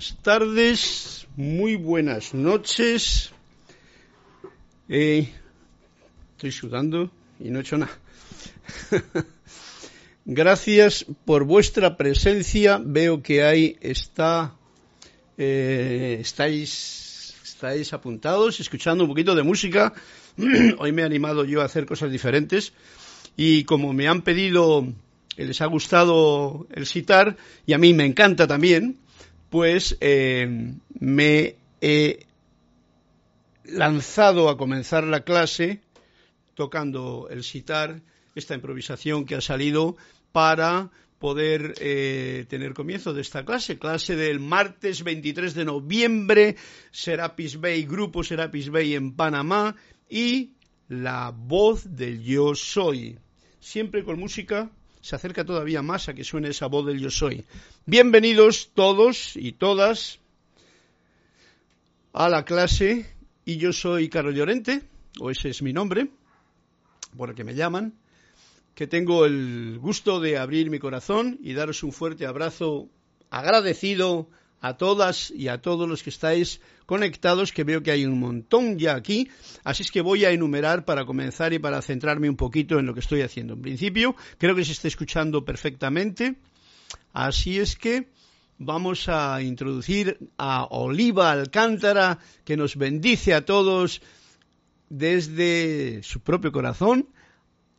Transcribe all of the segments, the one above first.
buenas tardes, muy buenas noches. Eh, estoy sudando y no he hecho nada. Gracias por vuestra presencia. Veo que ahí está, eh, estáis, estáis apuntados, escuchando un poquito de música. Hoy me he animado yo a hacer cosas diferentes y como me han pedido, les ha gustado el citar y a mí me encanta también pues eh, me he lanzado a comenzar la clase tocando el sitar, esta improvisación que ha salido para poder eh, tener comienzo de esta clase, clase del martes 23 de noviembre, Serapis Bay, Grupo Serapis Bay en Panamá y la voz del yo soy, siempre con música se acerca todavía más a que suene esa voz del yo soy. Bienvenidos todos y todas a la clase y yo soy Carlos Llorente, o ese es mi nombre, por el que me llaman, que tengo el gusto de abrir mi corazón y daros un fuerte abrazo agradecido a todas y a todos los que estáis conectados, que veo que hay un montón ya aquí, así es que voy a enumerar para comenzar y para centrarme un poquito en lo que estoy haciendo. En principio, creo que se está escuchando perfectamente, así es que vamos a introducir a Oliva Alcántara, que nos bendice a todos desde su propio corazón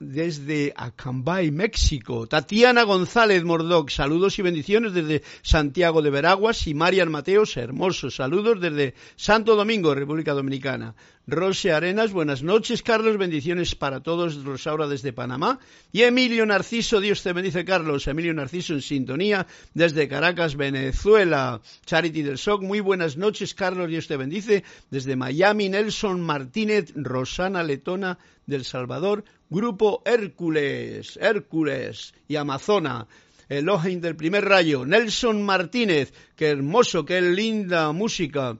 desde Acambay, México. Tatiana González Mordoc, saludos y bendiciones desde Santiago de Veraguas. Y Marian Mateos, hermosos saludos desde Santo Domingo, República Dominicana. Rose Arenas, buenas noches, Carlos, bendiciones para todos, Rosaura desde Panamá. Y Emilio Narciso, Dios te bendice, Carlos. Emilio Narciso en sintonía desde Caracas, Venezuela. Charity del SOC, muy buenas noches, Carlos, Dios te bendice. Desde Miami, Nelson Martínez, Rosana Letona del Salvador. Grupo Hércules, Hércules y Amazona. Elohim del primer rayo, Nelson Martínez, qué hermoso, qué linda música.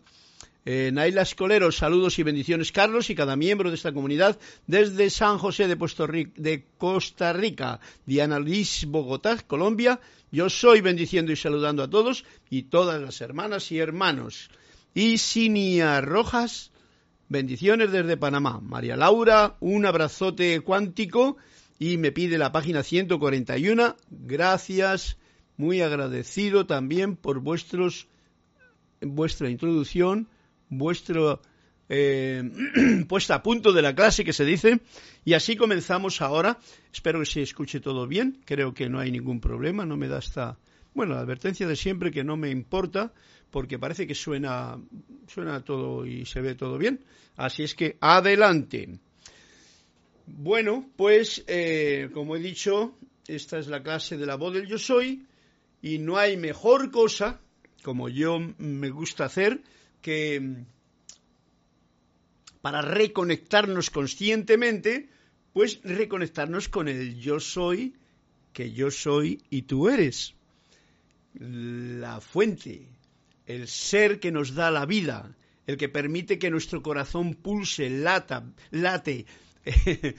Eh, Naila Escolero, saludos y bendiciones, Carlos, y cada miembro de esta comunidad desde San José de, Costa Rica. Diana Liz, Bogotá, Colombia. Yo soy bendiciendo y saludando a todos y todas las hermanas y hermanos. Y Sinia Rojas, Bendiciones desde Panamá. María Laura, un abrazote cuántico y me pide la página 141. Gracias, muy agradecido también por vuestros, vuestra introducción, vuestro eh, puesta a punto de la clase que se dice. Y así comenzamos ahora. Espero que se escuche todo bien. Creo que no hay ningún problema. No me da esta, bueno, la advertencia de siempre que no me importa porque parece que suena, suena todo y se ve todo bien. Así es que adelante. Bueno, pues eh, como he dicho, esta es la clase de la voz del yo soy y no hay mejor cosa, como yo me gusta hacer, que para reconectarnos conscientemente, pues reconectarnos con el yo soy, que yo soy y tú eres. La fuente, el ser que nos da la vida, el que permite que nuestro corazón pulse, lata, late,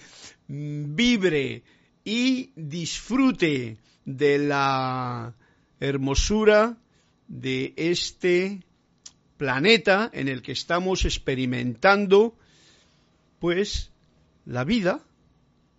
vibre y disfrute de la hermosura de este planeta en el que estamos experimentando pues la vida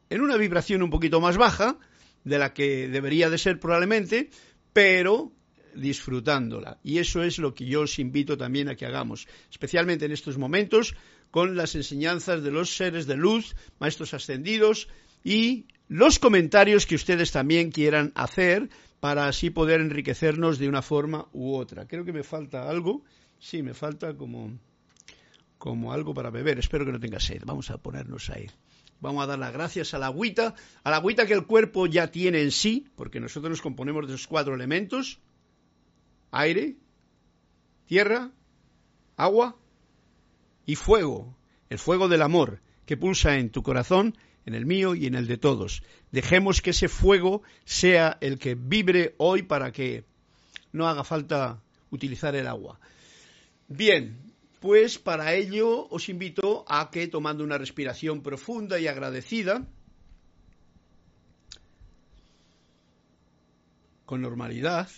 en una vibración un poquito más baja de la que debería de ser probablemente, pero disfrutándola. Y eso es lo que yo os invito también a que hagamos, especialmente en estos momentos, con las enseñanzas de los seres de luz, maestros ascendidos y los comentarios que ustedes también quieran hacer para así poder enriquecernos de una forma u otra. Creo que me falta algo. Sí, me falta como, como algo para beber. Espero que no tenga sed. Vamos a ponernos ahí. Vamos a dar las gracias a la agüita, a la agüita que el cuerpo ya tiene en sí, porque nosotros nos componemos de esos cuatro elementos, aire, tierra, agua y fuego, el fuego del amor que pulsa en tu corazón, en el mío y en el de todos. Dejemos que ese fuego sea el que vibre hoy para que no haga falta utilizar el agua. Bien, pues para ello os invito a que tomando una respiración profunda y agradecida, con normalidad,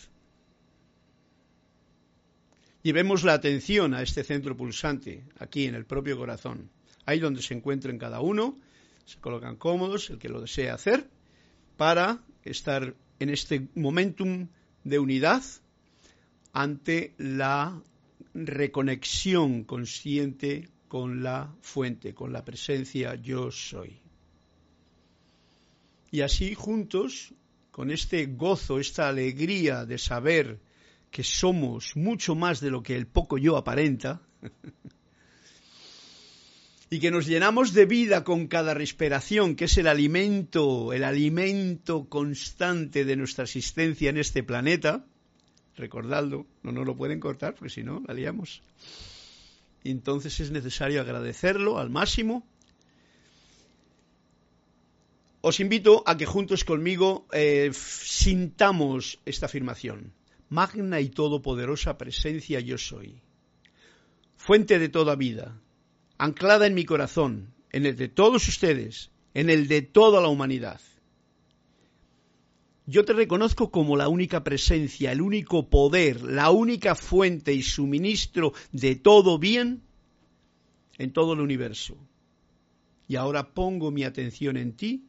Llevemos la atención a este centro pulsante, aquí en el propio corazón, ahí donde se encuentren cada uno, se colocan cómodos, el que lo desee hacer, para estar en este momentum de unidad ante la reconexión consciente con la fuente, con la presencia yo soy. Y así juntos, con este gozo, esta alegría de saber que somos mucho más de lo que el poco yo aparenta, y que nos llenamos de vida con cada respiración, que es el alimento, el alimento constante de nuestra existencia en este planeta, recordadlo, no nos lo pueden cortar porque si no, la liamos. entonces es necesario agradecerlo al máximo. Os invito a que juntos conmigo eh, sintamos esta afirmación magna y todopoderosa presencia yo soy. fuente de toda vida, anclada en mi corazón, en el de todos ustedes, en el de toda la humanidad. Yo te reconozco como la única presencia, el único poder, la única fuente y suministro de todo bien en todo el universo. Y ahora pongo mi atención en ti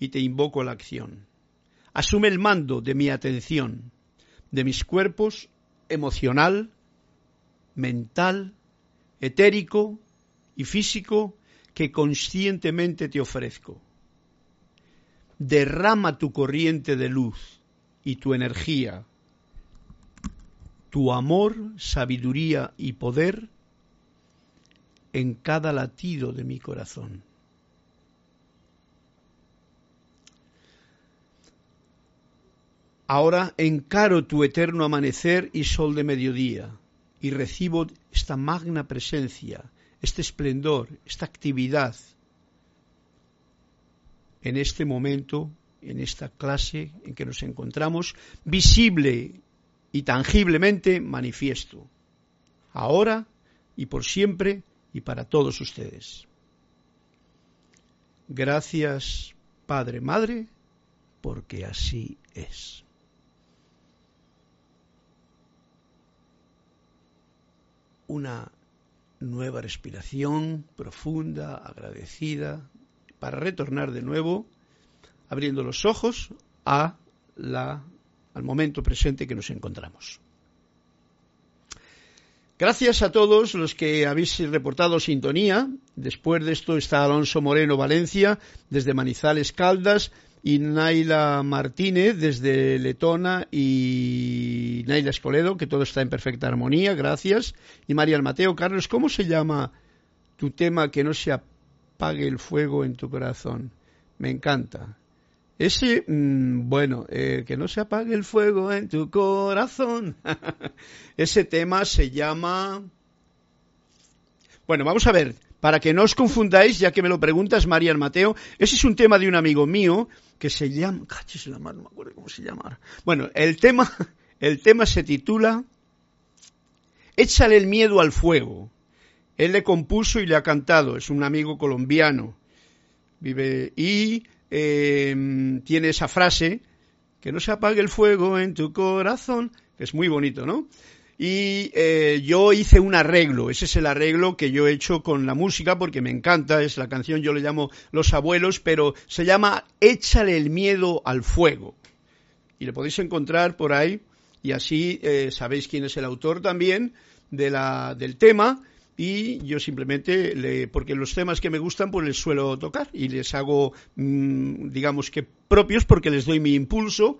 y te invoco a la acción. Asume el mando de mi atención, de mis cuerpos emocional, mental, etérico y físico que conscientemente te ofrezco derrama tu corriente de luz y tu energía, tu amor, sabiduría y poder en cada latido de mi corazón. Ahora encaro tu eterno amanecer y sol de mediodía y recibo esta magna presencia, este esplendor, esta actividad, en este momento, en esta clase en que nos encontramos, visible y tangiblemente manifiesto, ahora y por siempre y para todos ustedes. Gracias, Padre, Madre, porque así es. Una nueva respiración profunda, agradecida, para retornar de nuevo, abriendo los ojos a la, al momento presente que nos encontramos. Gracias a todos los que habéis reportado sintonía. Después de esto está Alonso Moreno Valencia desde Manizales Caldas y Naila Martínez desde Letona y Naila Escoledo, que todo está en perfecta armonía, gracias. Y María Mateo Carlos, ¿cómo se llama tu tema que no se apague el fuego en tu corazón. Me encanta. Ese, mm, bueno, eh, que no se apague el fuego en tu corazón. Ese tema se llama... Bueno, vamos a ver, para que no os confundáis, ya que me lo preguntas, María Mateo, ese es un tema de un amigo mío que se llama... no me acuerdo cómo se llama. Bueno, el tema, el tema se titula Échale el miedo al fuego. Él le compuso y le ha cantado, es un amigo colombiano. Vive y em, tiene esa frase, que no se apague el fuego en tu corazón, que es muy bonito, ¿no? Y eh, yo hice un arreglo, ese es el arreglo que yo he hecho con la música porque me encanta, es la canción, yo le llamo Los Abuelos, pero se llama Échale el miedo al fuego. Y le podéis encontrar por ahí y así eh, sabéis quién es el autor también de la, del tema y yo simplemente, le, porque los temas que me gustan, pues les suelo tocar y les hago, mm, digamos que propios porque les doy mi impulso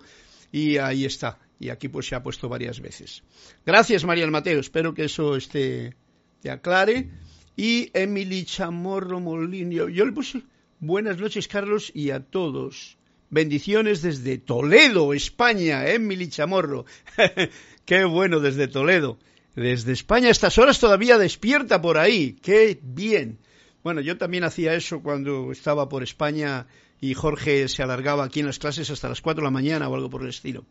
y ahí está. Y aquí pues se ha puesto varias veces. Gracias María Mateo, espero que eso esté, te aclare. Y Emily Chamorro Molinio, yo le puse buenas noches Carlos y a todos. Bendiciones desde Toledo, España, Emily Chamorro. Qué bueno desde Toledo desde España a estas horas todavía despierta por ahí. ¡Qué bien! Bueno, yo también hacía eso cuando estaba por España y Jorge se alargaba aquí en las clases hasta las 4 de la mañana o algo por el estilo.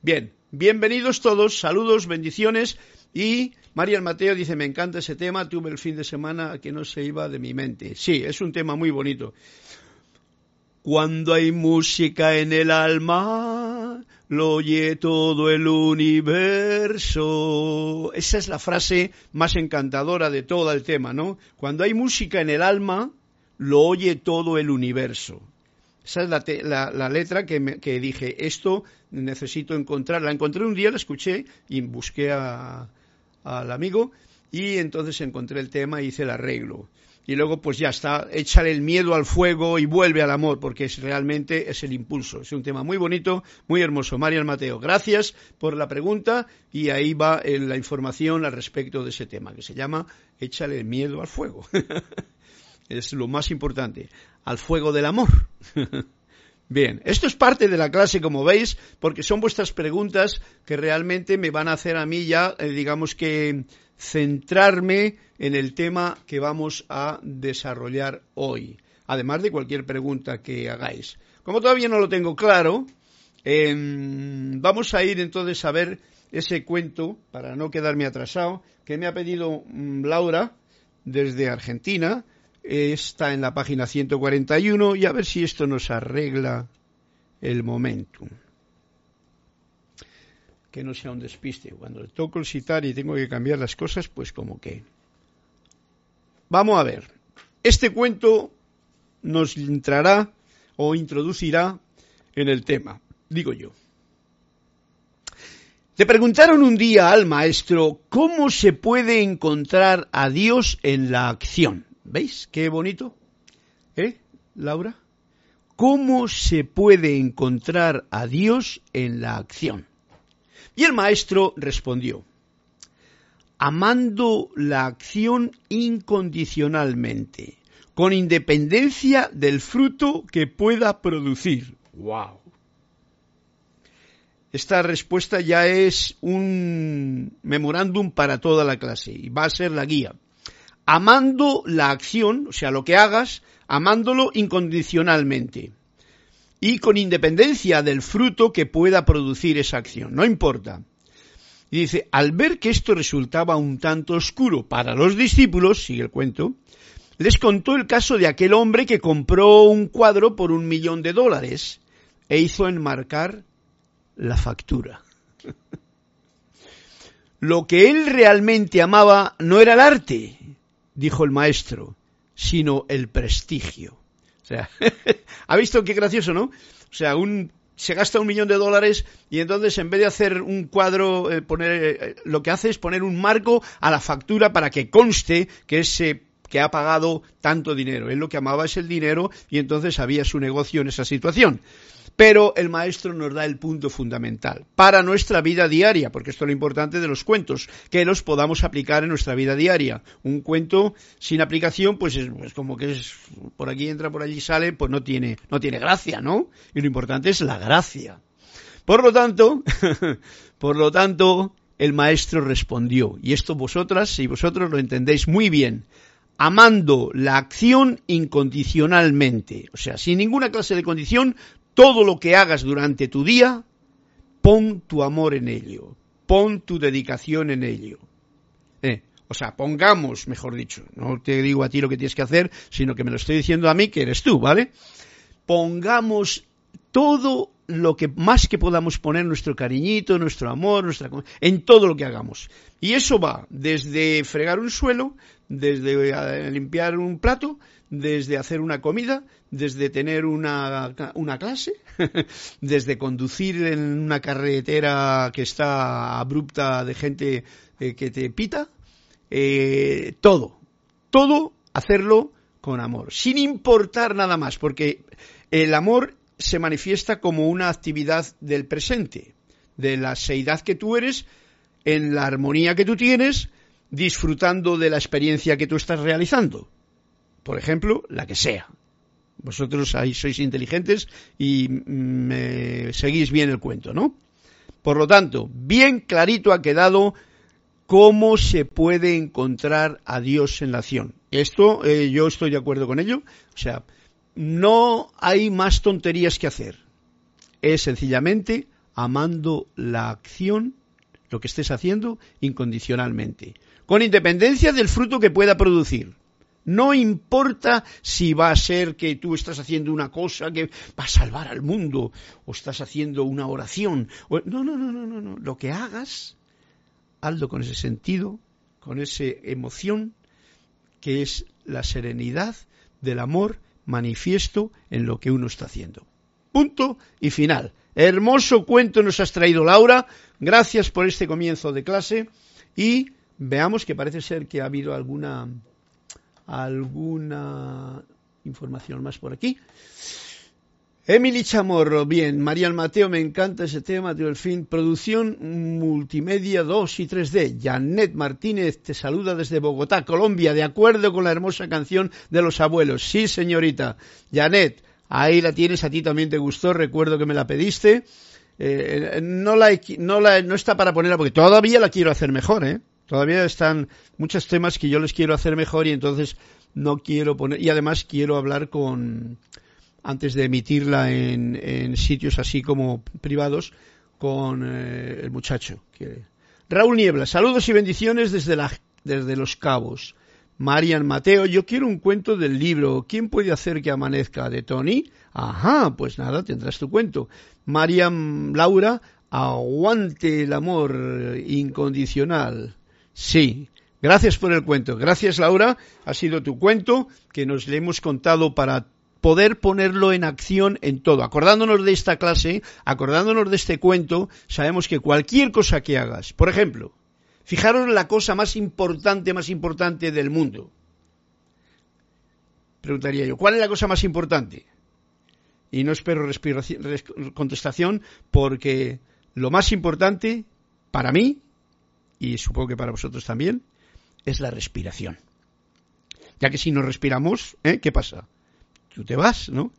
Bien, bienvenidos todos, saludos, bendiciones. Y María Mateo dice, me encanta ese tema, tuve el fin de semana que no se iba de mi mente. Sí, es un tema muy bonito. Cuando hay música en el alma, lo oye todo el universo. Esa es la frase más encantadora de todo el tema, ¿no? Cuando hay música en el alma, lo oye todo el universo. Esa es la, letra que, que, dije, esto necesito encontrar. La encontré un día, la escuché y busqué al amigo y entonces encontré el tema y hice el arreglo y luego pues ya está, échale el miedo al fuego y vuelve al amor, porque es, realmente es el impulso. Es un tema muy bonito, muy hermoso. Marian Mateo, gracias por la pregunta y ahí va eh, la información al respecto de ese tema, que se llama Échale el miedo al fuego. es lo más importante, al fuego del amor. Bien, esto es parte de la clase, como veis, porque son vuestras preguntas que realmente me van a hacer a mí ya, eh, digamos que, centrarme en el tema que vamos a desarrollar hoy, además de cualquier pregunta que hagáis. Como todavía no lo tengo claro, em, vamos a ir entonces a ver ese cuento, para no quedarme atrasado, que me ha pedido mm, Laura desde Argentina. Está en la página 141 y a ver si esto nos arregla el momentum. Que no sea un despiste. Cuando toco el citar y tengo que cambiar las cosas, pues como que... Vamos a ver. Este cuento nos entrará o introducirá en el tema, digo yo. Le preguntaron un día al maestro cómo se puede encontrar a Dios en la acción. ¿Veis qué bonito? ¿Eh, Laura? ¿Cómo se puede encontrar a Dios en la acción? Y el maestro respondió, amando la acción incondicionalmente, con independencia del fruto que pueda producir. ¡Wow! Esta respuesta ya es un memorándum para toda la clase y va a ser la guía. Amando la acción, o sea, lo que hagas, amándolo incondicionalmente y con independencia del fruto que pueda producir esa acción, no importa. Y dice, al ver que esto resultaba un tanto oscuro para los discípulos, sigue el cuento, les contó el caso de aquel hombre que compró un cuadro por un millón de dólares e hizo enmarcar la factura. Lo que él realmente amaba no era el arte, dijo el maestro, sino el prestigio. O sea, ¿ha visto qué gracioso, no? O sea, un, se gasta un millón de dólares y entonces en vez de hacer un cuadro, eh, poner, eh, lo que hace es poner un marco a la factura para que conste que ese que ha pagado tanto dinero. Él lo que amaba es el dinero y entonces había su negocio en esa situación. Pero el maestro nos da el punto fundamental para nuestra vida diaria, porque esto es lo importante de los cuentos, que los podamos aplicar en nuestra vida diaria. Un cuento sin aplicación, pues es pues como que es por aquí entra, por allí sale, pues no tiene, no tiene gracia, ¿no? Y lo importante es la gracia. Por lo tanto, por lo tanto, el maestro respondió, y esto vosotras y vosotros lo entendéis muy bien, amando la acción incondicionalmente, o sea, sin ninguna clase de condición, todo lo que hagas durante tu día, pon tu amor en ello, pon tu dedicación en ello. Eh, o sea, pongamos, mejor dicho, no te digo a ti lo que tienes que hacer, sino que me lo estoy diciendo a mí, que eres tú, ¿vale? Pongamos todo lo que más que podamos poner nuestro cariñito, nuestro amor, nuestra en todo lo que hagamos. Y eso va desde fregar un suelo, desde eh, limpiar un plato, desde hacer una comida, desde tener una, una clase, desde conducir en una carretera que está abrupta de gente eh, que te pita, eh, todo, todo hacerlo con amor, sin importar nada más, porque el amor se manifiesta como una actividad del presente, de la seidad que tú eres, en la armonía que tú tienes, disfrutando de la experiencia que tú estás realizando por ejemplo, la que sea. Vosotros ahí sois inteligentes y me seguís bien el cuento, ¿no? Por lo tanto, bien clarito ha quedado cómo se puede encontrar a Dios en la acción. Esto eh, yo estoy de acuerdo con ello. O sea, no hay más tonterías que hacer. Es sencillamente amando la acción, lo que estés haciendo, incondicionalmente, con independencia del fruto que pueda producir. No importa si va a ser que tú estás haciendo una cosa que va a salvar al mundo o estás haciendo una oración. No, no, no, no, no, no. Lo que hagas, hazlo con ese sentido, con esa emoción que es la serenidad del amor manifiesto en lo que uno está haciendo. Punto y final. Hermoso cuento nos has traído Laura. Gracias por este comienzo de clase y veamos que parece ser que ha habido alguna alguna información más por aquí. Emily Chamorro, bien. María Mateo, me encanta ese tema, tío, el fin. Producción multimedia 2 y 3D. Janet Martínez te saluda desde Bogotá, Colombia, de acuerdo con la hermosa canción de los abuelos. Sí, señorita. Janet, ahí la tienes, a ti también te gustó, recuerdo que me la pediste. Eh, no, la, no, la, no está para ponerla porque todavía la quiero hacer mejor, ¿eh? Todavía están muchos temas que yo les quiero hacer mejor y entonces no quiero poner. Y además quiero hablar con. Antes de emitirla en, en sitios así como privados, con eh, el muchacho. Raúl Niebla, saludos y bendiciones desde, desde Los Cabos. Marian Mateo, yo quiero un cuento del libro ¿Quién puede hacer que amanezca? de Tony. Ajá, pues nada, tendrás tu cuento. Marian Laura, aguante el amor incondicional. Sí, gracias por el cuento. Gracias Laura, ha sido tu cuento que nos le hemos contado para poder ponerlo en acción en todo. Acordándonos de esta clase, acordándonos de este cuento, sabemos que cualquier cosa que hagas, por ejemplo, fijaros la cosa más importante, más importante del mundo. Preguntaría yo, ¿cuál es la cosa más importante? Y no espero contestación porque lo más importante para mí, y supongo que para vosotros también, es la respiración. Ya que si no respiramos, ¿eh? ¿qué pasa? tú te vas, ¿no?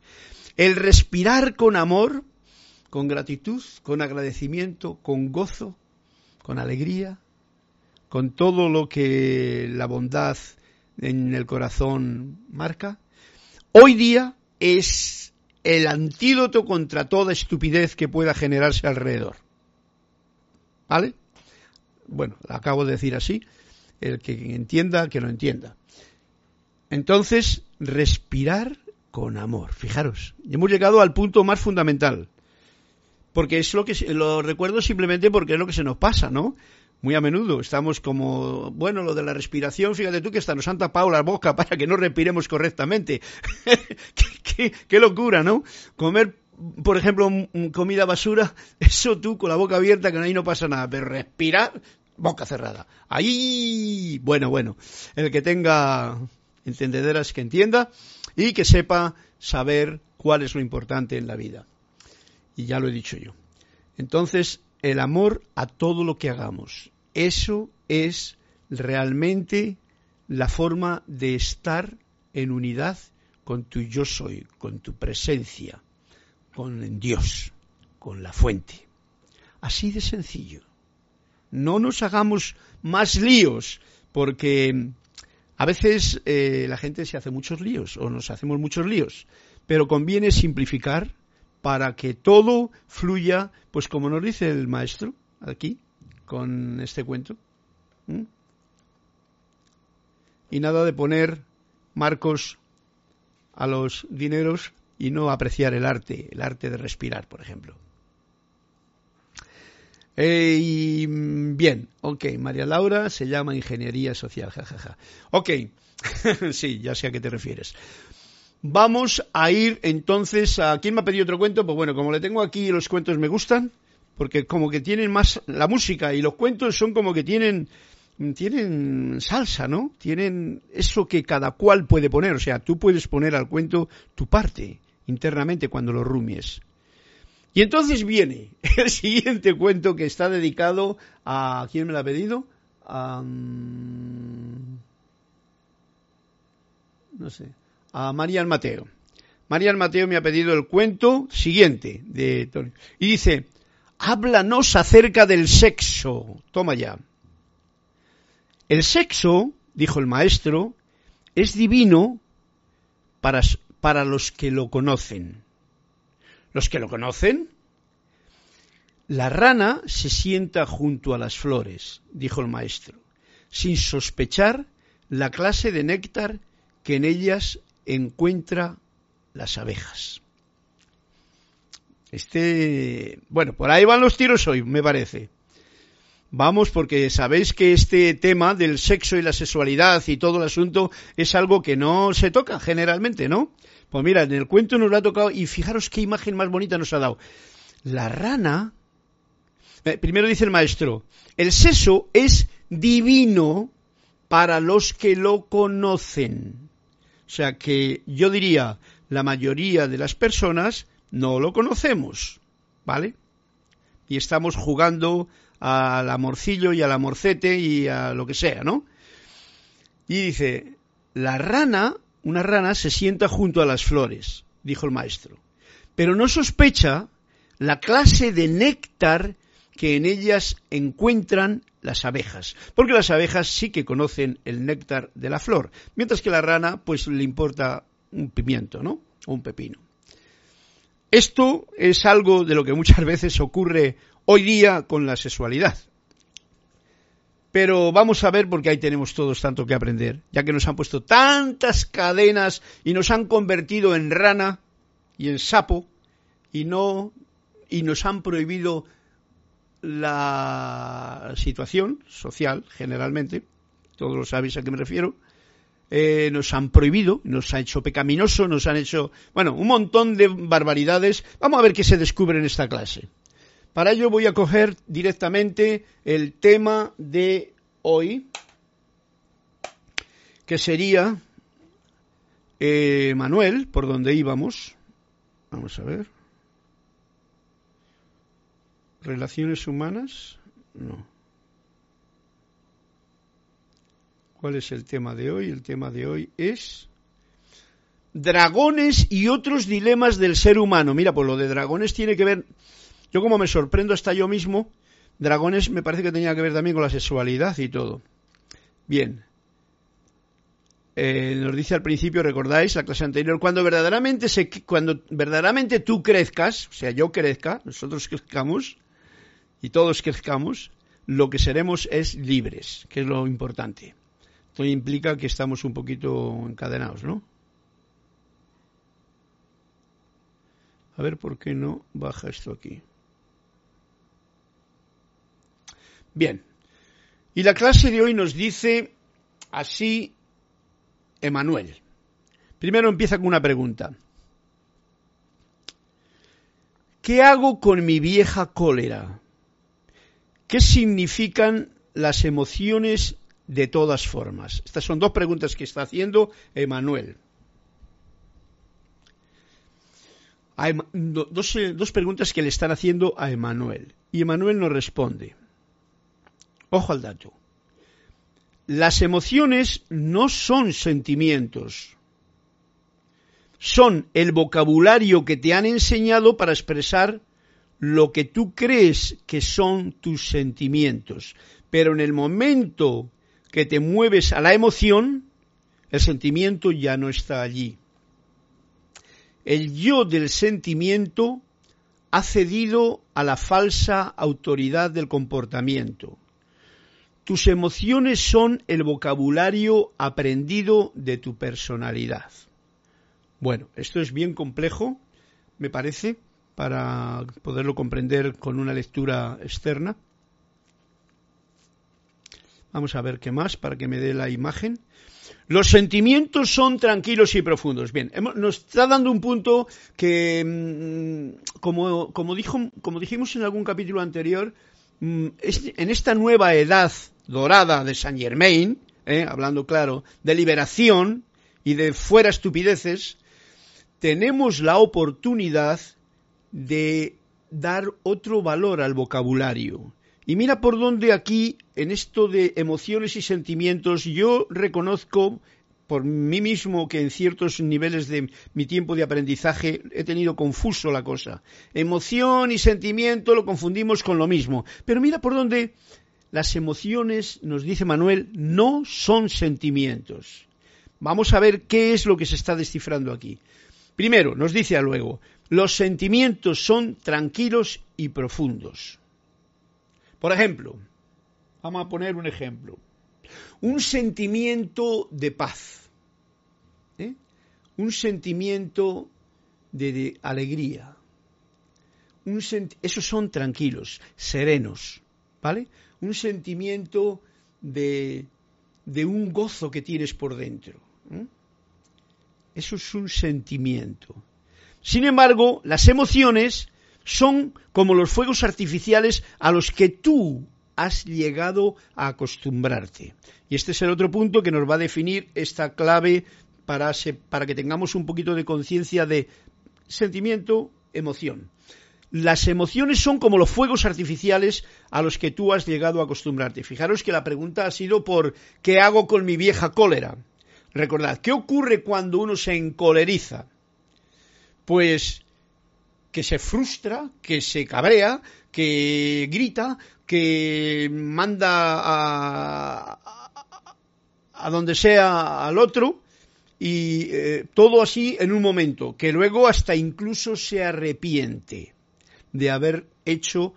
El respirar con amor, con gratitud, con agradecimiento, con gozo, con alegría, con todo lo que la bondad en el corazón marca, hoy día es el antídoto contra toda estupidez que pueda generarse alrededor. ¿Vale? Bueno, acabo de decir así, el que entienda, que lo entienda. Entonces, respirar con amor. Fijaros, hemos llegado al punto más fundamental. Porque es lo que lo recuerdo simplemente porque es lo que se nos pasa, ¿no? Muy a menudo estamos como, bueno, lo de la respiración, fíjate tú que hasta nos han tapado la boca para que no respiremos correctamente. qué, locura, ¿no? Comer por ejemplo, comida basura, eso tú con la boca abierta que ahí no pasa nada, pero respirar, boca cerrada. Ahí, bueno, bueno, el que tenga entendederas que entienda y que sepa saber cuál es lo importante en la vida. Y ya lo he dicho yo. Entonces, el amor a todo lo que hagamos, eso es realmente la forma de estar en unidad con tu yo soy, con tu presencia, con Dios, con la fuente. Así de sencillo. No nos hagamos más líos, porque a veces eh, la gente se hace muchos líos o nos hacemos muchos líos, pero conviene simplificar para que todo fluya, pues como nos dice el maestro aquí, con este cuento. Y nada de poner marcos a los dineros y no apreciar el arte, el arte de respirar, por ejemplo. Eh, y mm, bien, ok, María Laura se llama Ingeniería Social, jajaja. Ok, sí, ya sé a qué te refieres. Vamos a ir entonces a... ¿Quién me ha pedido otro cuento? Pues bueno, como le tengo aquí, los cuentos me gustan, porque como que tienen más... La música y los cuentos son como que tienen tienen salsa, ¿no? Tienen eso que cada cual puede poner, o sea, tú puedes poner al cuento tu parte internamente cuando lo rumies. Y entonces viene el siguiente cuento que está dedicado a... ¿Quién me lo ha pedido? A, no sé. A Marian Mateo. Marian Mateo me ha pedido el cuento siguiente de Y dice, háblanos acerca del sexo. Toma ya. El sexo, dijo el maestro, es divino para, para los que lo conocen los que lo conocen. La rana se sienta junto a las flores, dijo el maestro, sin sospechar la clase de néctar que en ellas encuentra las abejas. Este, bueno, por ahí van los tiros hoy, me parece. Vamos, porque sabéis que este tema del sexo y la sexualidad y todo el asunto es algo que no se toca generalmente, ¿no? Pues mira, en el cuento nos lo ha tocado y fijaros qué imagen más bonita nos ha dado. La rana, eh, primero dice el maestro, el sexo es divino para los que lo conocen. O sea que yo diría, la mayoría de las personas no lo conocemos, ¿vale? Y estamos jugando al amorcillo y al amorcete y a lo que sea, ¿no? Y dice, la rana una rana se sienta junto a las flores, dijo el maestro, pero no sospecha la clase de néctar que en ellas encuentran las abejas, porque las abejas sí que conocen el néctar de la flor, mientras que la rana pues le importa un pimiento, ¿no? O un pepino. Esto es algo de lo que muchas veces ocurre hoy día con la sexualidad. Pero vamos a ver porque ahí tenemos todos tanto que aprender, ya que nos han puesto tantas cadenas y nos han convertido en rana y en sapo y no y nos han prohibido la situación social generalmente, todos lo sabéis a qué me refiero, eh, nos han prohibido, nos ha hecho pecaminoso, nos han hecho, bueno, un montón de barbaridades. Vamos a ver qué se descubre en esta clase. Para ello voy a coger directamente el tema de hoy, que sería eh, Manuel, por donde íbamos. Vamos a ver. Relaciones humanas, no. ¿Cuál es el tema de hoy? El tema de hoy es dragones y otros dilemas del ser humano. Mira, pues lo de dragones tiene que ver, yo como me sorprendo hasta yo mismo, dragones me parece que tenía que ver también con la sexualidad y todo. Bien. Eh, nos dice al principio, recordáis la clase anterior, cuando verdaderamente, se, cuando verdaderamente tú crezcas, o sea, yo crezca, nosotros crezcamos y todos crezcamos, lo que seremos es libres, que es lo importante. Esto implica que estamos un poquito encadenados, ¿no? A ver por qué no baja esto aquí. Bien. Y la clase de hoy nos dice así Emanuel. Primero empieza con una pregunta. ¿Qué hago con mi vieja cólera? ¿Qué significan las emociones de todas formas? Estas son dos preguntas que está haciendo Emanuel. Dos, eh, dos, preguntas que le están haciendo a Emanuel. Y Emanuel nos responde. Ojo al dato. Las emociones no son sentimientos. Son el vocabulario que te han enseñado para expresar lo que tú crees que son tus sentimientos. Pero en el momento que te mueves a la emoción, el sentimiento ya no está allí. El yo del sentimiento ha cedido a la falsa autoridad del comportamiento. Tus emociones son el vocabulario aprendido de tu personalidad. Bueno, esto es bien complejo, me parece, para poderlo comprender con una lectura externa. Vamos a ver qué más para que me dé la imagen. Los sentimientos son tranquilos y profundos. Bien, nos está dando un punto que, mm, como, como, como dijimos en algún capítulo anterior, mm, en esta nueva edad dorada de Saint Germain, eh, hablando claro, de liberación y de fuera estupideces, tenemos la oportunidad de dar otro valor al vocabulario. Y mira por dónde aquí, en esto de emociones y sentimientos, yo reconozco por mí mismo que en ciertos niveles de mi tiempo de aprendizaje he tenido confuso la cosa. Emoción y sentimiento lo confundimos con lo mismo. Pero mira por dónde las emociones, nos dice Manuel, no son sentimientos. Vamos a ver qué es lo que se está descifrando aquí. Primero, nos dice luego, los sentimientos son tranquilos y profundos. Por ejemplo, vamos a poner un ejemplo. Un sentimiento de paz, ¿eh? un sentimiento de, alegría. esos son tranquilos, serenos, ¿vale? Un sentimiento de, de un gozo que tienes por dentro. Eso es un sentimiento. Sin embargo, las emociones son como los fuegos artificiales a los que tú has llegado a acostumbrarte. Y este es el otro punto que nos va a definir esta clave para, para que tengamos un poquito de conciencia de sentimiento, emoción. Las emociones son como los fuegos artificiales a los que tú has llegado a acostumbrarte. Fijaros que la pregunta ha sido por ¿qué hago con mi vieja cólera? Recordad, ¿qué ocurre cuando uno se encoleriza? pues que se frustra, que se cabrea, que grita, que manda a, donde sea al otro y eh, todo así en un momento, que luego hasta incluso se arrepiente de haber hecho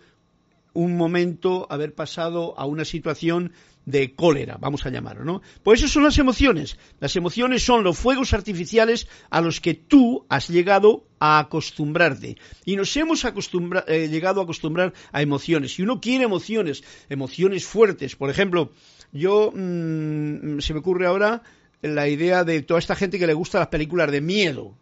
un momento haber pasado a una situación de cólera, vamos a llamarlo, ¿no? Pues eso son las emociones. Las emociones son los fuegos artificiales a los que tú has llegado a acostumbrarte. Y nos hemos eh, llegado a acostumbrar a emociones. Si uno quiere emociones, emociones fuertes, por ejemplo, yo mm, se me ocurre ahora la idea de toda esta gente que le gusta las películas de miedo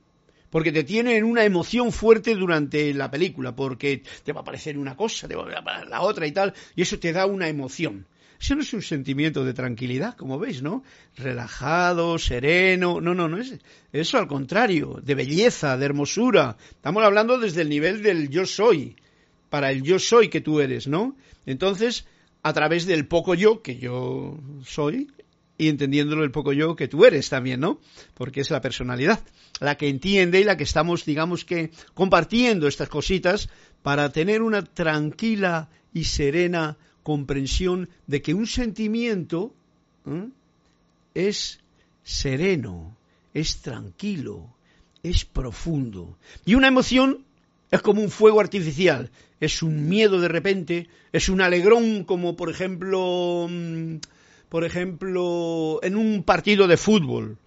porque te tienen una emoción fuerte durante la película, porque te va a aparecer una cosa, te va a aparecer la otra y tal, y eso te da una emoción. Eso no es un sentimiento de tranquilidad, como veis, ¿no? Relajado, sereno, no, no, no es eso al contrario, de belleza, de hermosura. Estamos hablando desde el nivel del yo soy, para el yo soy que tú eres, ¿no? Entonces, a través del poco yo que yo soy y entendiéndolo el poco yo que tú eres también, ¿no? Porque es la personalidad la que entiende y la que estamos, digamos que, compartiendo estas cositas para tener una tranquila y serena comprensión de que un sentimiento es sereno, es tranquilo, es profundo. Y una emoción es como un fuego artificial, es un miedo de repente, es un alegrón como por ejemplo, mm, por ejemplo, en un partido de fútbol.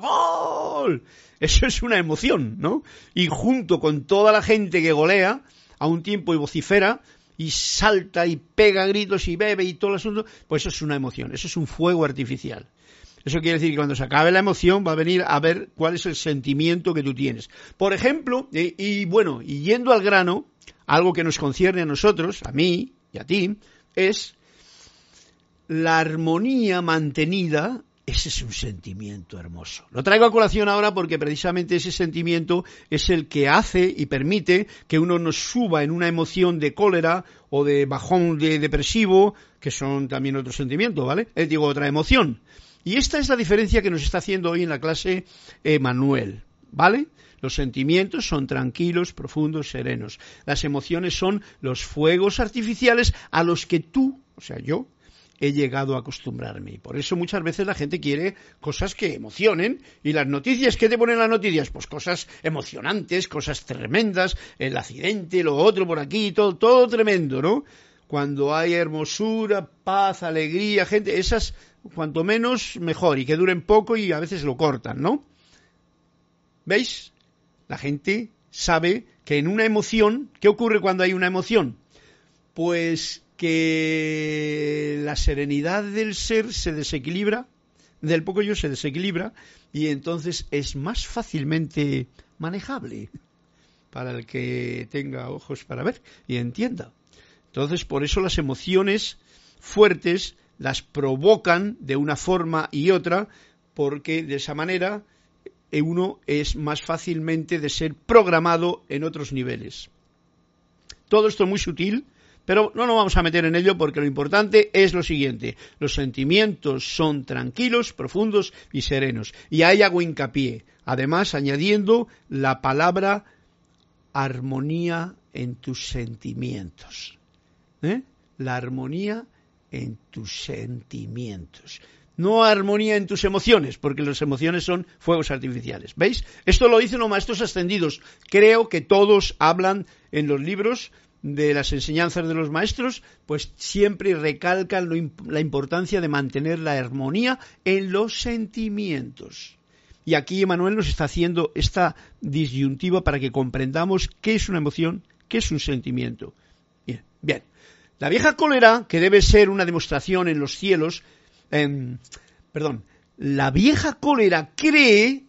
¡Gol! Eso es una emoción, ¿no? Y junto con toda la gente que golea a un tiempo y vocifera, y salta y pega gritos y bebe y todo el asunto, pues eso es una emoción, eso es un fuego artificial. Eso quiere decir que cuando se acabe la emoción va a venir a ver cuál es el sentimiento que tú tienes. Por ejemplo, y, bueno, y yendo al grano, algo que nos concierne a nosotros, a mí y a ti, es la armonía mantenida ese es un sentimiento hermoso. Lo traigo a colación ahora porque precisamente ese sentimiento es el que hace y permite que uno nos suba en una emoción de cólera o de bajón de depresivo, que son también otros sentimientos, ¿vale? Es digo, otra emoción. Y esta es la diferencia que nos está haciendo hoy en la clase Emanuel, ¿vale? Los sentimientos son tranquilos, profundos, serenos. Las emociones son los fuegos artificiales a los que tú, o sea, yo, he llegado a acostumbrarme. Y por eso muchas veces la gente quiere cosas que emocionen. Y las noticias, ¿qué te ponen las noticias? Pues cosas emocionantes, cosas tremendas, el accidente, lo otro por aquí, todo, todo tremendo, ¿no? Cuando hay hermosura, paz, alegría, gente, esas, cuanto menos, mejor, y que duren poco y a veces lo cortan, ¿no? ¿Veis? La gente sabe que en una emoción, ¿qué ocurre cuando hay una emoción? Pues que la serenidad del ser se desequilibra, del poco yo se desequilibra, y entonces es más fácilmente manejable para el que tenga ojos para ver y entienda. Entonces, por eso las emociones fuertes las provocan de una forma y otra, porque de esa manera uno es más fácilmente de ser programado en otros niveles. Todo esto muy sutil, pero no nos vamos a meter en ello porque lo importante es lo siguiente. Los sentimientos son tranquilos, profundos y serenos. Y ahí hago hincapié. Además, añadiendo la palabra armonía en tus sentimientos. ¿Eh? La armonía en tus sentimientos. No armonía en tus emociones, porque las emociones son fuegos artificiales. ¿Veis? Esto lo dicen los maestros ascendidos. Creo que todos hablan en los libros de las enseñanzas de los maestros, pues siempre recalcan la importancia de mantener la armonía en los sentimientos. Y aquí Emanuel nos está haciendo esta disyuntiva para que comprendamos qué es una emoción, qué es un sentimiento. Bien, bien. La vieja cólera, que debe ser una demostración en los cielos, em, perdón, la vieja cólera cree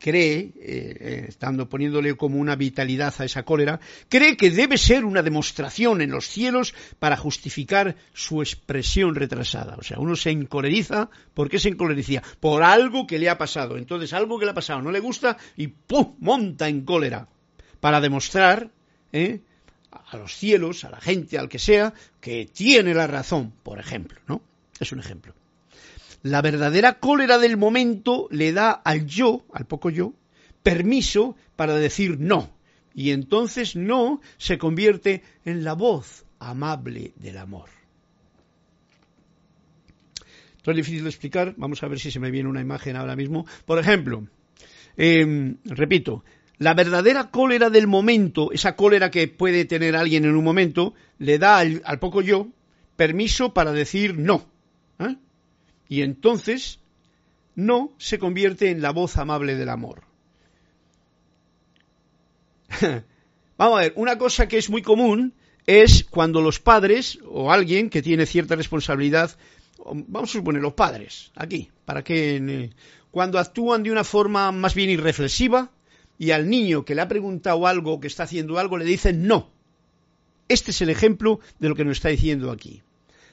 cree, eh, eh, estando poniéndole como una vitalidad a esa cólera, cree que debe ser una demostración en los cielos para justificar su expresión retrasada. O sea, uno se encoleriza, ¿por qué se encoleriza? Por algo que le ha pasado. Entonces, algo que le ha pasado no le gusta y ¡pum! monta en cólera para demostrar ¿eh? a los cielos, a la gente, al que sea, que tiene la razón, por ejemplo, ¿no? Es un ejemplo. La verdadera cólera del momento le da al yo, al poco yo, permiso para decir no. Y entonces no se convierte en la voz amable del amor. Esto es difícil de explicar. Vamos a ver si se me viene una imagen ahora mismo. Por ejemplo, em, repito, La verdadera cólera del momento, esa cólera que puede tener alguien en un momento, le da al, poco yo permiso para decir no. ¿eh? Y entonces no se convierte en la voz amable del amor. Vamos a ver, una cosa que es muy común es cuando los padres o alguien que tiene cierta responsabilidad, vamos a suponer los padres, aquí, para que cuando actúan de una forma más bien irreflexiva y al niño que le ha preguntado algo, que está haciendo algo, le dicen no. Este es el ejemplo de lo que nos está diciendo aquí.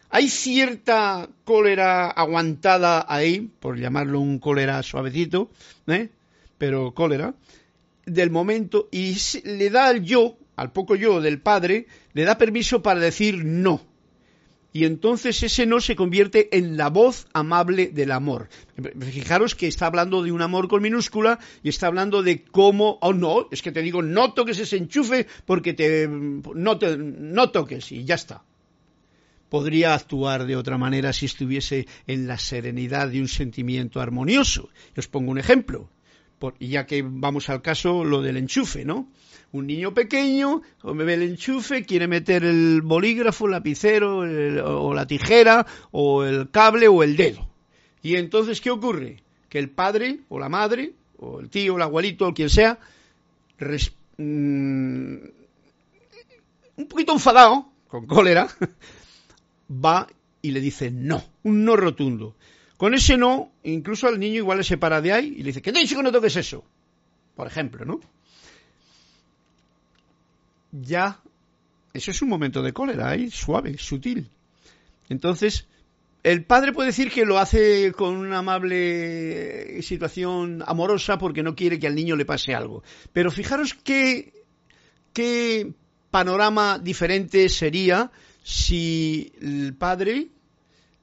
Hay cierta cólera aguantada ahí, por llamarlo un cólera suavecito, ¿eh? pero cólera, del momento, y le da al yo, al poco yo del padre, le da permiso para decir no. Y entonces ese no se convierte en la voz amable del amor. Fijaros que está hablando de un amor con minúscula y está hablando de cómo, oh no, es que te digo, no toques ese enchufe porque te, no, te, no toques y ya está podría actuar de otra manera si estuviese en la serenidad de un sentimiento armonioso. os pongo un ejemplo, ya que vamos al caso lo del enchufe, ¿no? Un niño pequeño me ve el enchufe, quiere meter el bolígrafo, el lapicero, o la tijera, o el cable, o el dedo. Y entonces, ¿qué ocurre? Que el padre, o la madre, o el tío, el abuelito, o quien sea, mm, un poquito enfadado, con cólera, va y le dice no, un no rotundo. Con ese no, incluso al niño igual le separa de ahí y le dice, ¿qué te dice que no toques eso? Por ejemplo, ¿no? Ya, eso es un momento de cólera ahí, suave, sutil. Entonces, el padre puede decir que lo hace con una amable situación amorosa porque no quiere que al niño le pase algo. Pero fijaros qué, qué panorama diferente sería si el padre,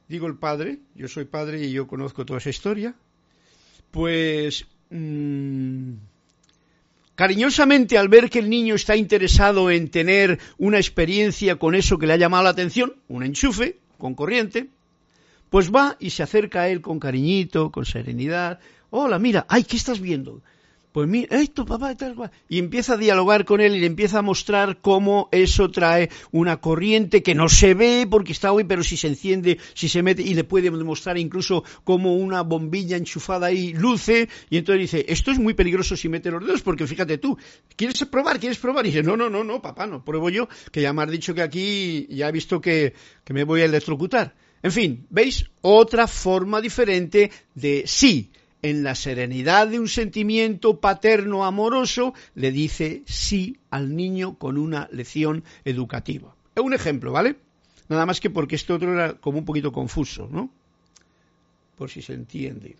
digo el padre, yo soy padre y yo conozco toda esa historia, pues mm, cariñosamente al ver que el niño está interesado en tener una experiencia con eso que le ha llamado la atención, un enchufe con corriente, pues va y se acerca a él con cariñito, con serenidad. Hola, mira, ay, ¿qué estás viendo? Pues mira, esto, papá, y tal Y empieza a dialogar con él y le empieza a mostrar cómo eso trae una corriente que no se ve porque está hoy, pero si se enciende, si se mete, y le puede demostrar incluso cómo una bombilla enchufada ahí luce, y entonces dice, esto es muy peligroso si mete los dedos, porque fíjate tú, ¿quieres probar? ¿Quieres probar? Y dice, no, no, no, no, papá, no, pruebo yo, que ya me has dicho que aquí ya he visto que, que me voy a electrocutar. En fin, ¿veis? Otra forma diferente de sí en la serenidad de un sentimiento paterno amoroso, le dice sí al niño con una lección educativa. Es un ejemplo, ¿vale? Nada más que porque este otro era como un poquito confuso, ¿no? Por si se entiende.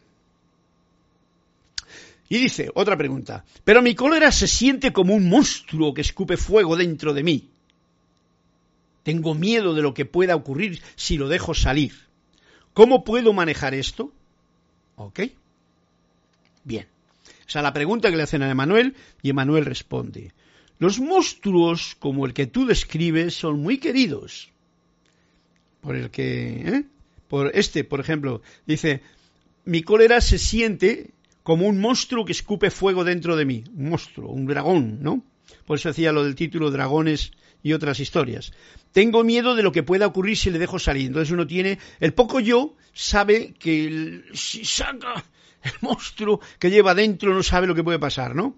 Y dice, otra pregunta, pero mi cólera se siente como un monstruo que escupe fuego dentro de mí. Tengo miedo de lo que pueda ocurrir si lo dejo salir. ¿Cómo puedo manejar esto? ¿Ok? Bien. Esa es la pregunta que le hacen a Emanuel y Emanuel responde. Los monstruos como el que tú describes son muy queridos. Por el que, ¿eh? por este, por ejemplo, dice, mi cólera se siente como un monstruo que escupe fuego dentro de mí. Un monstruo, un dragón, ¿no? Por eso hacía lo del título Dragones y otras historias. Tengo miedo de lo que pueda ocurrir si le dejo salir. Entonces uno tiene, el poco yo sabe que si saca el monstruo que lleva dentro no sabe lo que puede pasar, ¿no?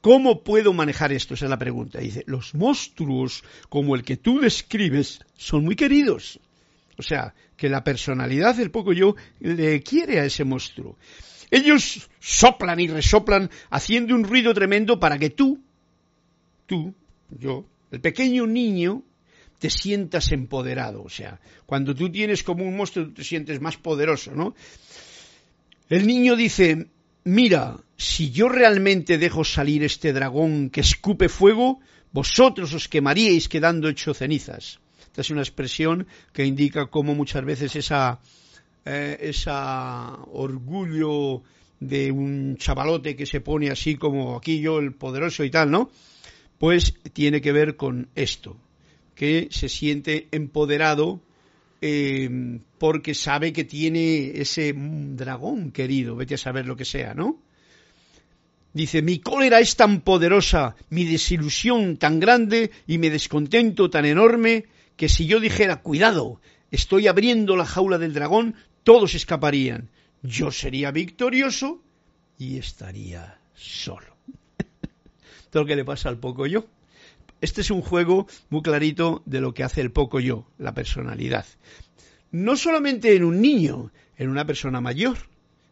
¿Cómo puedo manejar esto? Esa es la pregunta. Dice, los monstruos como el que tú describes son muy queridos. O sea, que la personalidad del poco yo le quiere a ese monstruo. Ellos soplan y resoplan haciendo un ruido tremendo para que tú, tú, yo, el pequeño niño, te sientas empoderado. O sea, cuando tú tienes como un monstruo, te sientes más poderoso, ¿no? El niño dice, mira, si yo realmente dejo salir este dragón que escupe fuego, vosotros os quemaríais quedando hecho cenizas. Esta es una expresión que indica cómo muchas veces esa, eh, esa orgullo de un chavalote que se pone así como aquí yo el poderoso y tal, ¿no? Pues tiene que ver con esto, que se siente empoderado eh, porque sabe que tiene ese dragón querido, vete a saber lo que sea, ¿no? Dice, mi cólera es tan poderosa, mi desilusión tan grande y mi descontento tan enorme, que si yo dijera, cuidado, estoy abriendo la jaula del dragón, todos escaparían. Yo sería victorioso y estaría solo. Todo lo que le pasa al poco yo. Este es un juego muy clarito de lo que hace el poco yo, la personalidad. No solamente en un niño, en una persona mayor,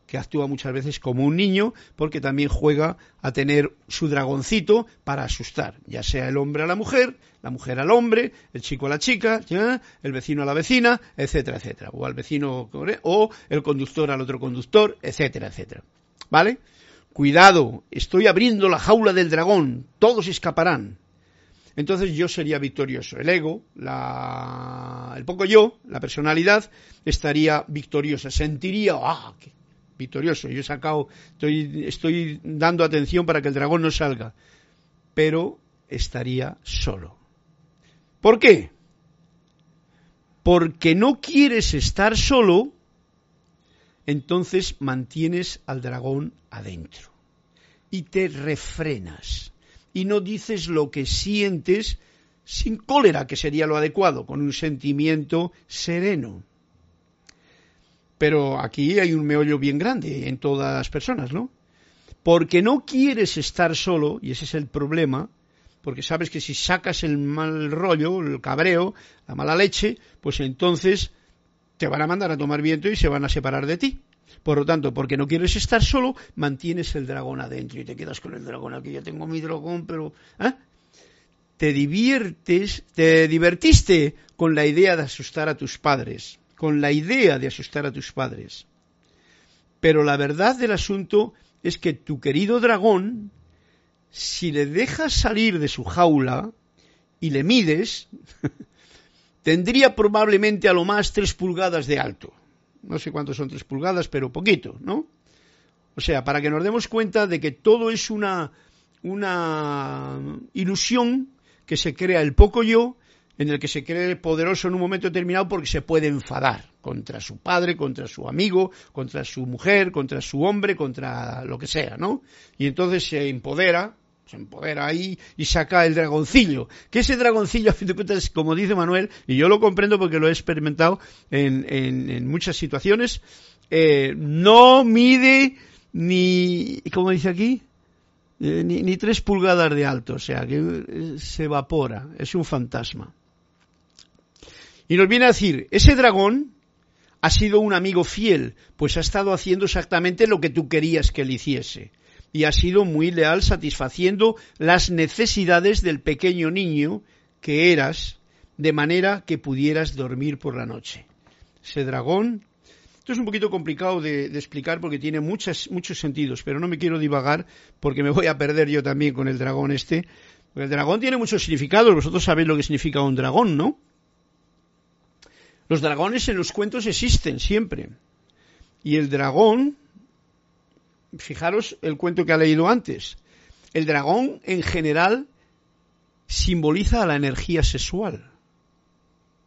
que actúa muchas veces como un niño porque también juega a tener su dragoncito para asustar, ya sea el hombre a la mujer, la mujer al hombre, el chico a la chica, el vecino a la vecina, etcétera, etcétera, o al vecino o el conductor al otro conductor, etcétera, etcétera. ¿Vale? Cuidado, estoy abriendo la jaula del dragón, todos escaparán. Entonces yo sería victorioso. El ego, el poco yo, la personalidad, estaría victoriosa. Sentiría, ah, victorioso. Yo he sacado, estoy, estoy dando atención para que el dragón no salga. Pero estaría solo. ¿Por qué? Porque no quieres estar solo entonces mantienes al dragón adentro y te refrenas y no dices lo que sientes sin cólera, que sería lo adecuado, con un sentimiento sereno. Pero aquí hay un meollo bien grande en todas las personas, ¿no? Porque no quieres estar solo, y ese es el problema, porque sabes que si sacas el mal rollo, el cabreo, la mala leche, pues entonces te van a mandar a tomar viento y se van a separar de ti. Por lo tanto, porque no quieres estar solo, mantienes el dragón adentro y te quedas con el dragón aquí. Ya tengo mi dragón, pero ¿eh? te diviertes, te divertiste con la idea de asustar a tus padres, con la idea de asustar a tus padres. Pero la verdad del asunto es que tu querido dragón, si le dejas salir de su jaula y le mides, tendría probablemente a lo más tres pulgadas de alto. No sé cuántos son tres pulgadas, pero poquito, ¿no? O sea, para que nos demos cuenta de que todo es una, una ilusión que se crea el poco yo, en el que se cree poderoso en un momento determinado porque se puede enfadar contra su padre, contra su amigo, contra su mujer, contra su hombre, contra lo que sea, ¿no? Y entonces se empodera se empodera ahí y saca el dragoncillo. Que ese dragoncillo, a fin de cuentas, como dice Manuel, y yo lo comprendo porque lo he experimentado en, muchas situaciones, eh, no mide ni, ¿cómo dice aquí? Eh, ni, ni, tres pulgadas de alto, o sea, que eh, se evapora, es un fantasma. Y nos viene a decir, ese dragón ha sido un amigo fiel, pues ha estado haciendo exactamente lo que tú querías que él hiciese y ha sido muy leal satisfaciendo las necesidades del pequeño niño que eras, de manera que pudieras dormir por la noche. Ese dragón, esto es un poquito complicado de, explicar porque tiene muchos sentidos, pero no me quiero divagar porque me voy a perder yo también con el dragón este. el dragón tiene muchos significados, vosotros sabéis lo que significa un dragón, ¿no? Los dragones en los cuentos existen siempre. Y el dragón fijaros el cuento que ha leído antes. El dragón en general simboliza la energía sexual.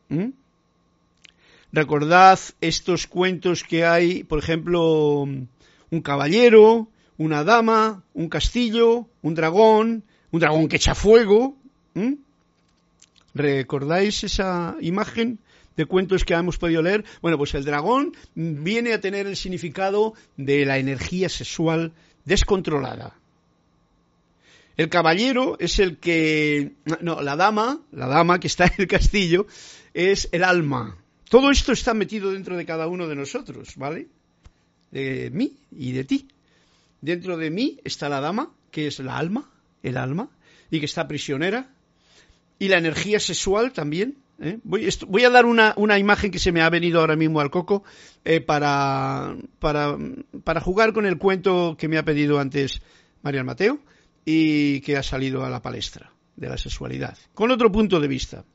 ¿Mm? Recordad estos cuentos que hay, por ejemplo, un caballero, una dama, un castillo, un dragón, un dragón que echa fuego. ¿Mm? ¿Recordáis esa imagen? De cuentos que hemos podido leer, bueno, pues el dragón viene a tener el significado de la energía sexual descontrolada. El caballero es el que, no, la dama, la dama que está en el castillo, es el alma. Todo esto está metido dentro de cada uno de nosotros, ¿vale? De mí y de ti. Dentro de mí está la dama, que es la alma, el alma, y que está prisionera. Y la energía sexual también, ¿eh? Voy, a dar una, imagen que se me ha venido ahora mismo al coco eh, para, para, jugar con el cuento que me ha pedido antes María Mateo y que ha salido a la palestra de la sexualidad, con otro punto de vista.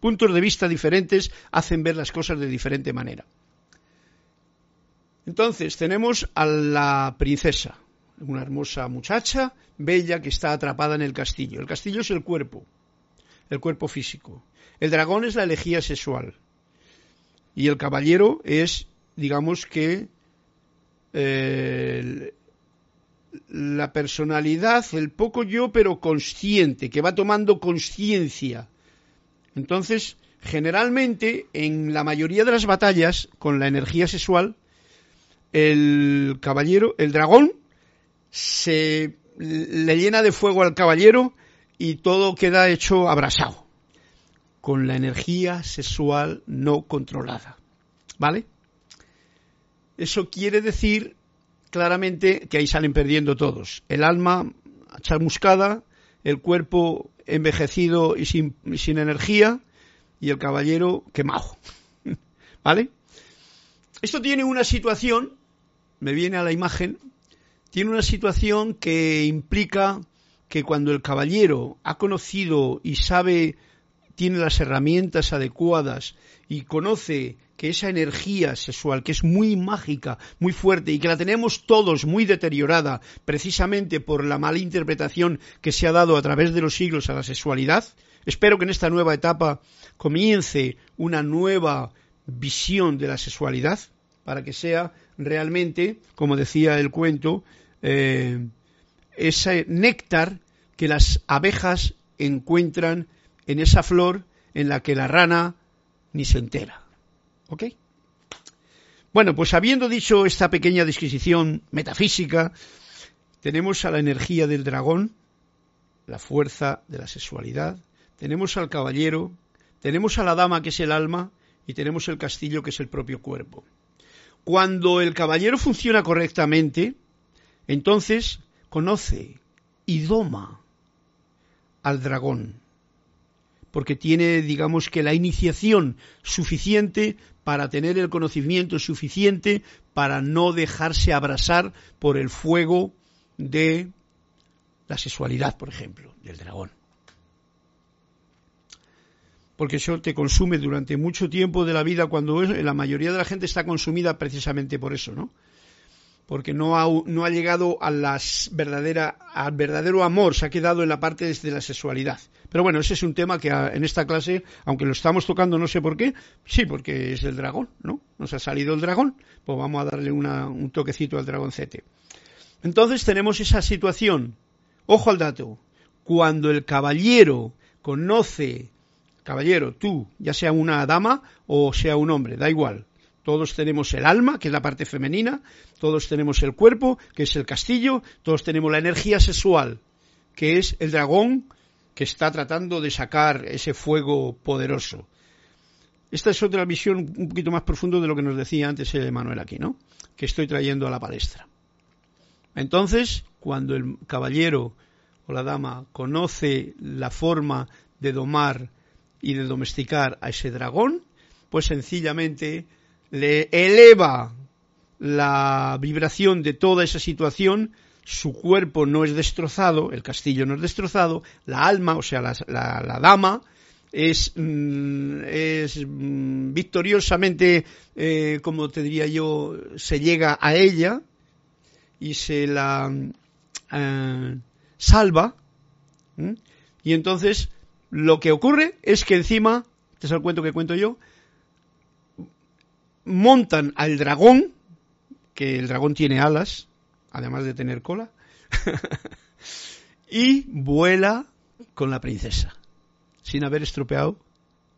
Puntos de vista diferentes hacen ver las cosas de diferente manera. Entonces tenemos a la princesa, una hermosa muchacha, bella, que está atrapada en el castillo. El castillo es el cuerpo, el cuerpo físico. El dragón es la elegía sexual. Y el caballero es, digamos que, la personalidad, el poco yo, pero consciente, que va tomando conciencia. Entonces, generalmente, en la mayoría de las batallas, con la energía sexual, el caballero, el dragón, se le llena de fuego al caballero y todo queda hecho abrasado, con la energía sexual no controlada. ¿Vale? Eso quiere decir claramente que ahí salen perdiendo todos. El alma chamuscada, el cuerpo envejecido y sin, sin energía y el caballero quemado. ¿Vale? Esto tiene una situación, me viene a la imagen, tiene una situación que implica que cuando el caballero ha conocido y sabe, tiene las herramientas adecuadas y conoce que esa energía sexual, que es muy mágica, muy fuerte y que la tenemos todos muy deteriorada precisamente por la mala interpretación que se ha dado a través de los siglos a la sexualidad, espero que en esta nueva etapa comience una nueva visión de la sexualidad para que sea realmente, como decía el cuento, eh, ese néctar que las abejas encuentran en esa flor en la que la rana ni se entera. ¿Ok? Bueno, pues habiendo dicho esta pequeña disquisición metafísica, tenemos a la energía del dragón, la fuerza de la sexualidad, tenemos al caballero, tenemos a la dama que es el alma y tenemos el castillo que es el propio cuerpo. Cuando el caballero funciona correctamente, entonces conoce y doma al dragón, porque tiene, digamos que, la iniciación suficiente para tener el conocimiento suficiente para no dejarse abrasar por el fuego de la sexualidad, por ejemplo, del dragón. Porque eso te consume durante mucho tiempo de la vida cuando la mayoría de la gente está consumida precisamente por eso, ¿no? Porque no ha, no ha llegado a verdadera, al verdadero amor, se ha quedado en la parte de la sexualidad. Pero bueno, ese es un tema que en esta clase, aunque lo estamos tocando no sé por qué, sí, porque es el dragón, ¿no? Nos ha salido el dragón, pues vamos a darle un toquecito al dragoncete. Entonces tenemos esa situación, ojo al dato, cuando el caballero conoce, caballero, tú, ya sea una dama o sea un hombre, da igual, todos tenemos el alma, que es la parte femenina, todos tenemos el cuerpo, que es el castillo, todos tenemos la energía sexual, que es el dragón que está tratando de sacar ese fuego poderoso. Esta es otra visión un poquito más profunda de lo que nos decía antes Manuel aquí, ¿no? Que estoy trayendo a la palestra. Entonces, cuando el caballero o la dama conoce la forma de domar y de domesticar a ese dragón, pues sencillamente le eleva la vibración de toda esa situación, su cuerpo no es destrozado, el castillo no es destrozado, la alma, o sea, la, dama, es, mm, es mm, victoriosamente, eh, como te diría yo, se llega a ella y se la eh, salva. Y entonces lo que ocurre es que encima, este es el cuento que cuento yo, montan al dragón, que el dragón tiene alas, además de tener cola, y vuela con la princesa, sin haber estropeado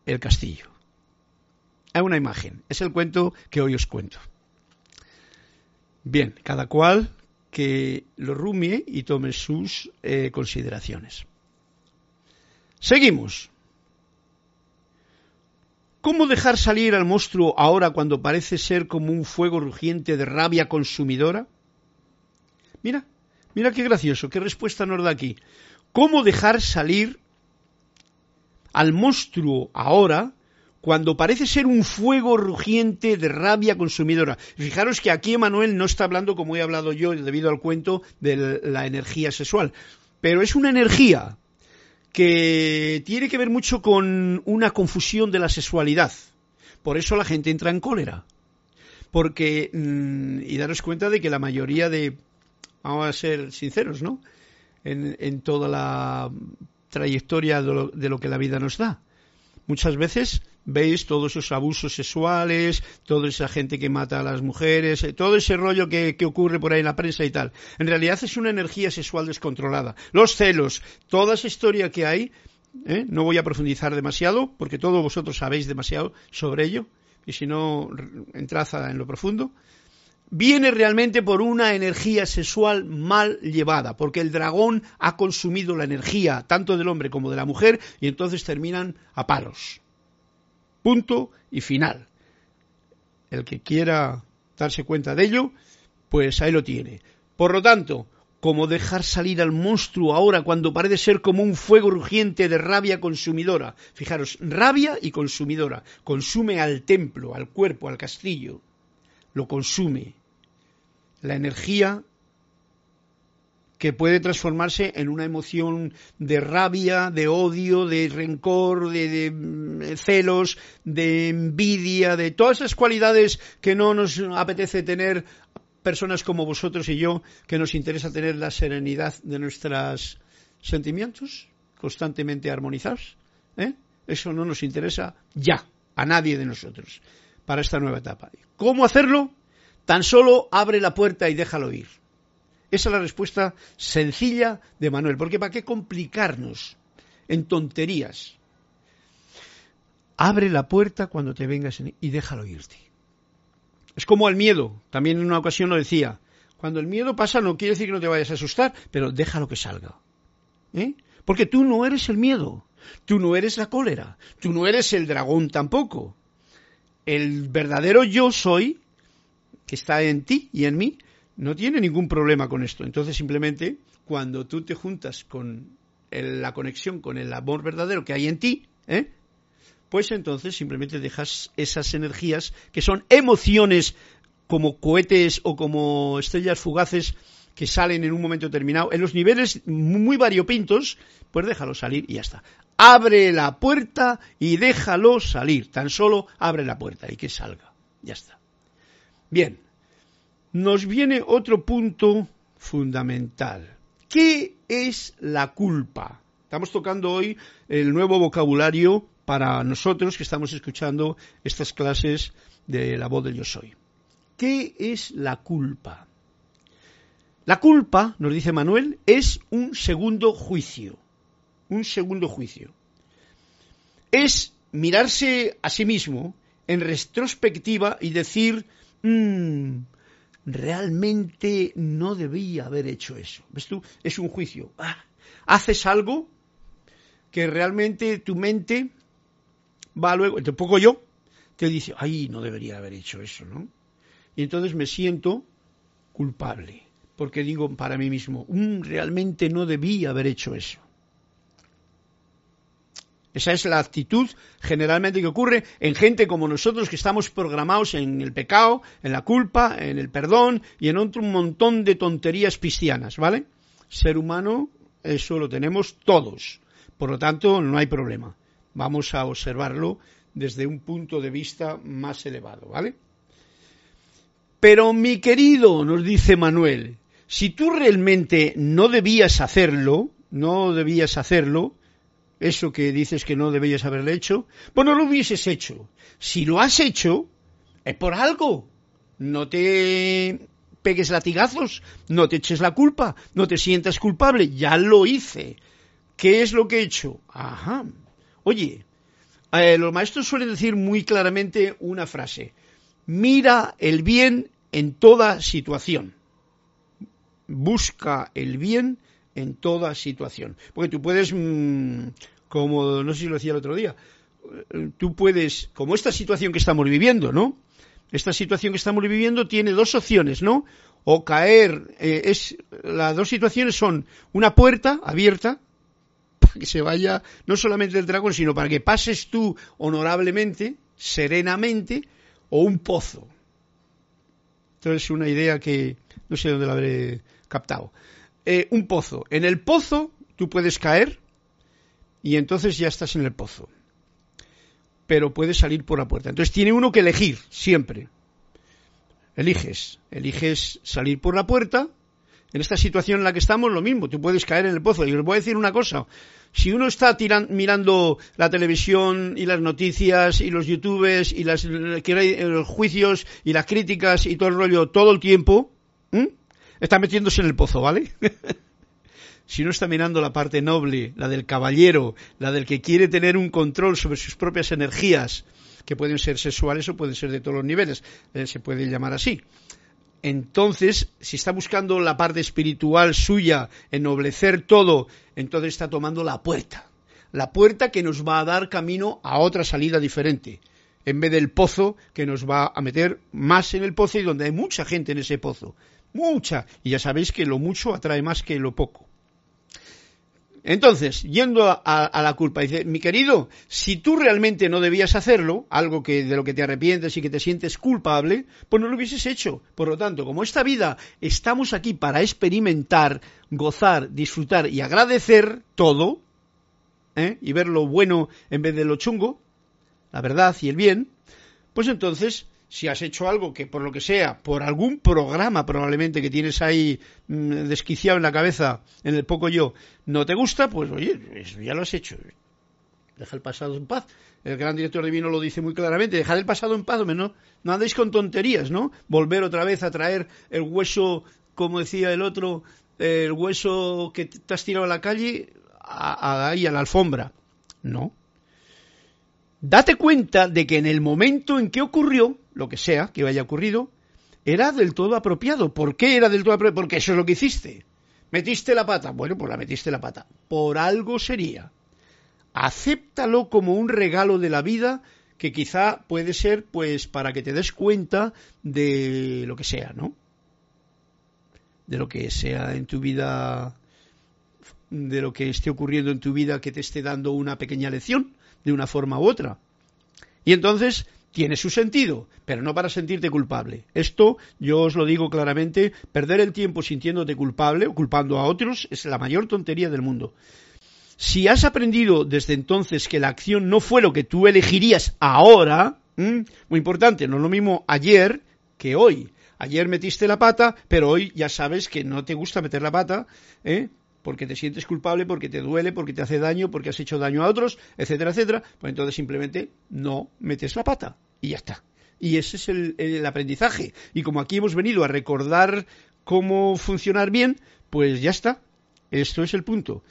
el castillo. Hay una imagen, es el cuento que hoy os cuento. Bien, cada cual que lo rumie y tome sus eh, consideraciones. Seguimos. ¿Cómo dejar salir al monstruo ahora cuando parece ser como un fuego rugiente de rabia consumidora? Mira, mira qué gracioso, qué respuesta nos da aquí. ¿Cómo dejar salir al monstruo ahora cuando parece ser un fuego rugiente de rabia consumidora. Fijaros que aquí Emanuel no está hablando como he hablado yo debido al cuento de la energía sexual, pero es una energía que tiene que ver mucho con una confusión de la sexualidad. Por eso la gente entra en cólera. Porque, mm, y daros cuenta de que la mayoría de, vamos a ser sinceros, ¿no? En, toda la trayectoria de lo, que la vida nos da. Muchas veces veis todos esos abusos sexuales, toda esa gente que mata a las mujeres, eh, todo ese rollo que, ocurre por ahí en la prensa y tal. En realidad es una energía sexual descontrolada. Los celos, toda esa historia que hay, ¿eh? no voy a profundizar demasiado, porque todos vosotros sabéis demasiado sobre ello, y si no, entrad en lo profundo viene realmente por una energía sexual mal llevada, porque el dragón ha consumido la energía tanto del hombre como de la mujer y entonces terminan a palos. Punto y final. El que quiera darse cuenta de ello, pues ahí lo tiene. Por lo tanto, como dejar salir al monstruo ahora cuando parece ser como un fuego rugiente de rabia consumidora. Fijaros, rabia y consumidora. Consume al templo, al cuerpo, al castillo. Lo consume. La energía que puede transformarse en una emoción de rabia, de odio, de rencor, de, mm, celos, de envidia, de todas esas cualidades que no nos apetece tener personas como vosotros y yo, que nos interesa tener la serenidad de nuestros sentimientos constantemente armonizados. ¿eh? Eso no nos interesa ya, a nadie de nosotros, para esta nueva etapa. ¿Cómo hacerlo? Tan solo abre la puerta y déjalo ir. Esa es la respuesta sencilla de Manuel, porque ¿para qué complicarnos en tonterías? Abre la puerta cuando te vengas y déjalo irte. Es como el miedo, también en una ocasión lo decía. Cuando el miedo pasa no quiere decir que no te vayas a asustar, pero déjalo que salga. ¿Eh? Porque tú no eres el miedo, tú no eres la cólera, tú no eres el dragón tampoco. El verdadero yo soy, que está en ti y en mí, no tiene ningún problema con esto. Entonces simplemente cuando tú te juntas con la conexión con el amor verdadero que hay en ti, ¿eh? pues entonces simplemente dejas esas energías que son emociones como cohetes o como estrellas fugaces que salen en un momento determinado, en los niveles muy variopintos, pues déjalo salir y ya está. Abre la puerta y déjalo salir. Tan solo abre la puerta y que salga. Ya está. Bien, nos viene otro punto fundamental. ¿Qué es la culpa? Estamos tocando hoy el nuevo vocabulario para nosotros que estamos escuchando estas clases de la voz del yo soy. ¿Qué es la culpa? La culpa, nos dice Manuel, es un segundo juicio. Un segundo juicio. Es mirarse a sí mismo en retrospectiva y decir, mm, realmente no debía haber hecho eso. ¿Ves tú? Es un juicio. Ah, haces algo que realmente tu mente va luego, un poco yo, te dice, ay, no debería haber hecho eso, ¿no? Y entonces me siento culpable, porque digo para mí mismo, mm, realmente no debía haber hecho eso. Esa es la actitud generalmente que ocurre en gente como nosotros que estamos programados en el pecado, en la culpa, en el perdón y en otro montón de tonterías cristianas, ¿vale? Ser humano, eso lo tenemos todos. Por lo tanto, no hay problema. Vamos a observarlo desde un punto de vista más elevado, ¿vale? Pero mi querido, nos dice Manuel, si tú realmente no debías hacerlo, no debías hacerlo, eso que dices que no debías haberle hecho, pues no lo hubieses hecho. Si lo has hecho, es por algo. No te pegues latigazos, no te eches la culpa, no te sientas culpable, ya lo hice. ¿Qué es lo que he hecho? Ajá. Oye, eh, los maestros suelen decir muy claramente una frase. Mira el bien en toda situación. Busca el bien en toda situación. Porque tú puedes mm, como no sé si lo decía el otro día, tú puedes, como esta situación que estamos viviendo, ¿no? Esta situación que estamos viviendo tiene dos opciones, ¿no? O caer, eh, es, las dos situaciones son una puerta abierta para que se vaya no solamente el dragón, sino para que pases tú honorablemente, serenamente, o un pozo. Entonces, una idea que no sé dónde la habré captado. Eh, un pozo. En el pozo tú puedes caer y entonces ya estás en el pozo. Pero puedes salir por la puerta. Entonces tiene uno que elegir siempre. Eliges, eliges salir por la puerta, En esta situación en la que estamos, lo mismo, tú puedes caer en el pozo. Y os voy a decir una cosa, si uno está mirando la televisión y las noticias y los youtubes y las, los juicios y las críticas y todo el rollo todo el tiempo, está metiéndose en el pozo, ¿vale? si no está mirando la parte noble, la del caballero, la del que quiere tener un control sobre sus propias energías, que pueden ser sexuales o pueden ser de todos los niveles, eh, se puede llamar así entonces, si está buscando la parte espiritual suya, ennoblecer todo, entonces está tomando la puerta. La puerta que nos va a dar camino a otra salida diferente, en vez del pozo que nos va a meter más en el pozo y donde hay mucha gente en ese pozo. Mucha. Y ya sabéis que lo mucho atrae más que lo poco. Entonces, yendo a, la culpa, dice, mi querido, si tú realmente no debías hacerlo, algo que de lo que te arrepientes y que te sientes culpable, pues no lo hubieses hecho. Por lo tanto, como esta vida estamos aquí para experimentar, gozar, disfrutar y agradecer todo, ¿eh? y ver lo bueno en vez de lo chungo, la verdad y el bien, pues entonces si has hecho algo que por lo que sea, por algún programa probablemente que tienes ahí mm, desquiciado en la cabeza, en el poco yo, no te gusta, pues oye, ya lo has hecho. Deja el pasado en paz. El gran director divino lo dice muy claramente, dejad el pasado en paz, no, no andéis con tonterías, ¿no? Volver otra vez a traer el hueso, como decía el otro, el hueso que te has tirado a la calle, ahí a la alfombra. No, date cuenta de que en el momento en que ocurrió, lo que sea que haya ocurrido, era del todo apropiado. ¿Por qué era del todo apropiado? Porque eso es lo que hiciste. ¿Metiste la pata? Bueno, pues la metiste la pata. Por algo sería. Acéptalo como un regalo de la vida que quizá puede ser pues para que te des cuenta de lo que sea, ¿no? De lo que sea en tu vida, de lo que esté ocurriendo en tu vida que te esté dando una pequeña lección de una forma u otra. Y entonces tiene su sentido, pero no para sentirte culpable. Esto, yo os lo digo claramente, perder el tiempo sintiéndote culpable o culpando a otros es la mayor tontería del mundo. Si has aprendido desde entonces que la acción no fue lo que tú elegirías ahora, muy importante, no es lo mismo ayer que hoy. Ayer metiste la pata, pero hoy ya sabes que no te gusta meter la pata, ¿eh? Porque te sientes culpable, porque te duele, porque te hace daño, porque has hecho daño a otros, etcétera, etcétera, pues entonces simplemente no metes la pata y ya está. Y ese es el, aprendizaje. Y como aquí hemos venido a recordar cómo funcionar bien, pues ya está. Esto es el punto.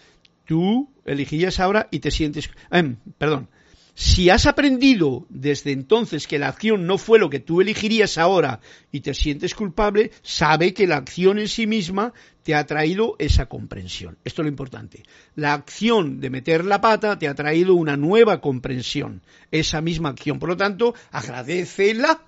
Tú elegirías ahora y te sientes... Eh, perdón, si has aprendido desde entonces que la acción no fue lo que tú elegirías ahora y te sientes culpable, sabe que la acción en sí misma te ha traído esa comprensión. Esto es lo importante. La acción de meter la pata te ha traído una nueva comprensión, esa misma acción. Por lo tanto, agradecela.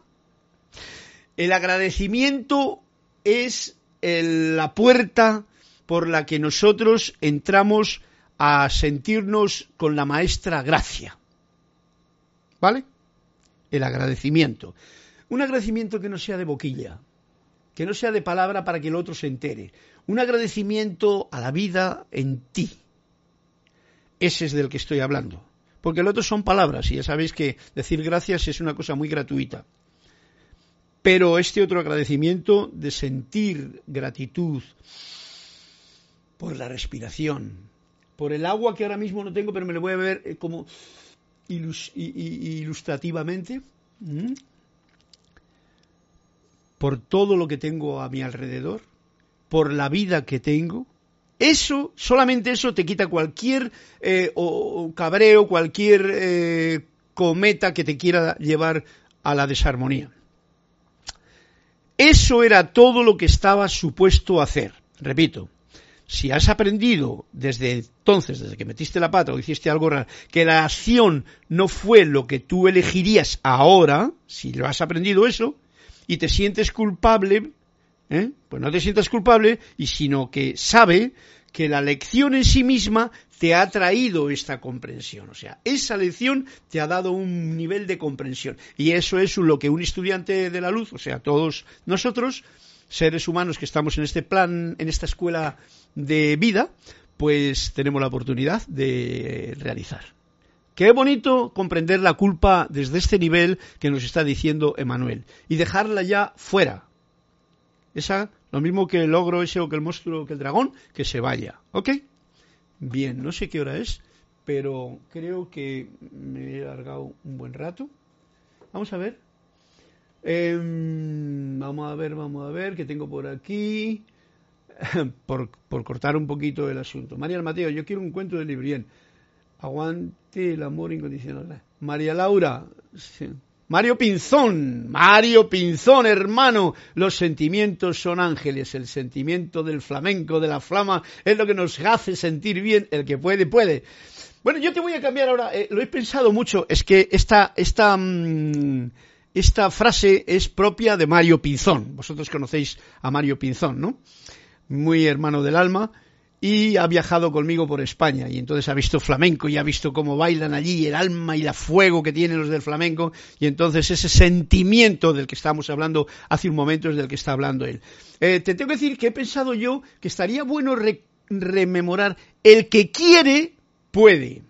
El agradecimiento es la puerta por la que nosotros entramos a sentirnos con la maestra gracia. ¿Vale? El agradecimiento. Un agradecimiento que no sea de boquilla, que no sea de palabra para que el otro se entere. Un agradecimiento a la vida en ti. Ese es del que estoy hablando. Porque el otro son palabras y ya sabéis que decir gracias es una cosa muy gratuita. Pero este otro agradecimiento de sentir gratitud por la respiración, por el agua que ahora mismo no tengo, pero me lo voy a ver eh, ilustrativamente por todo lo que tengo a mi alrededor, por la vida que tengo, eso, solamente eso te quita cualquier eh, cabreo, cualquier eh, cometa que te quiera llevar a la desarmonía. Eso era todo lo que estaba supuesto hacer. Repito, si has aprendido desde entonces, desde que metiste la pata o hiciste algo raro, que la acción no fue lo que tú elegirías ahora, si lo has aprendido eso, y te sientes culpable, ¿eh? pues no te sientas culpable, y sino que sabe que la lección en sí misma te ha traído esta comprensión. O sea, esa lección te ha dado un nivel de comprensión. Y eso es lo que un estudiante de la luz, o sea, todos nosotros, seres humanos que estamos en este plan, en esta escuela de vida, pues tenemos la oportunidad de realizar. Qué bonito comprender la culpa desde este nivel que nos está diciendo Emanuel y dejarla ya fuera. Esa, lo mismo que el ogro ese o que el monstruo o que el dragón, que se vaya. ¿Ok? Bien, no sé qué hora es, pero creo que me he largado un buen rato. Vamos a ver. Em, vamos a ver, vamos a ver, qué tengo por aquí. por, cortar un poquito el asunto. María Mateo, yo quiero un cuento de Librien. Aguante el amor incondicional. María Laura, Mario Pinzón, Mario Pinzón, hermano, los sentimientos son ángeles, el sentimiento del flamenco, de la flama, es lo que nos hace sentir bien, el que puede, puede. Bueno, yo te voy a cambiar ahora, eh, lo he pensado mucho, es que esta, esta, mm, esta frase es propia de Mario Pinzón, vosotros conocéis a Mario Pinzón, ¿no? Muy hermano del alma, y ha viajado conmigo por España y entonces ha visto flamenco y ha visto cómo bailan allí el alma y la fuego que tienen los del flamenco y entonces ese sentimiento del que estábamos hablando hace un momento es del que está hablando él. Eh, te tengo que decir que he pensado yo que estaría bueno rememorar el que quiere puede.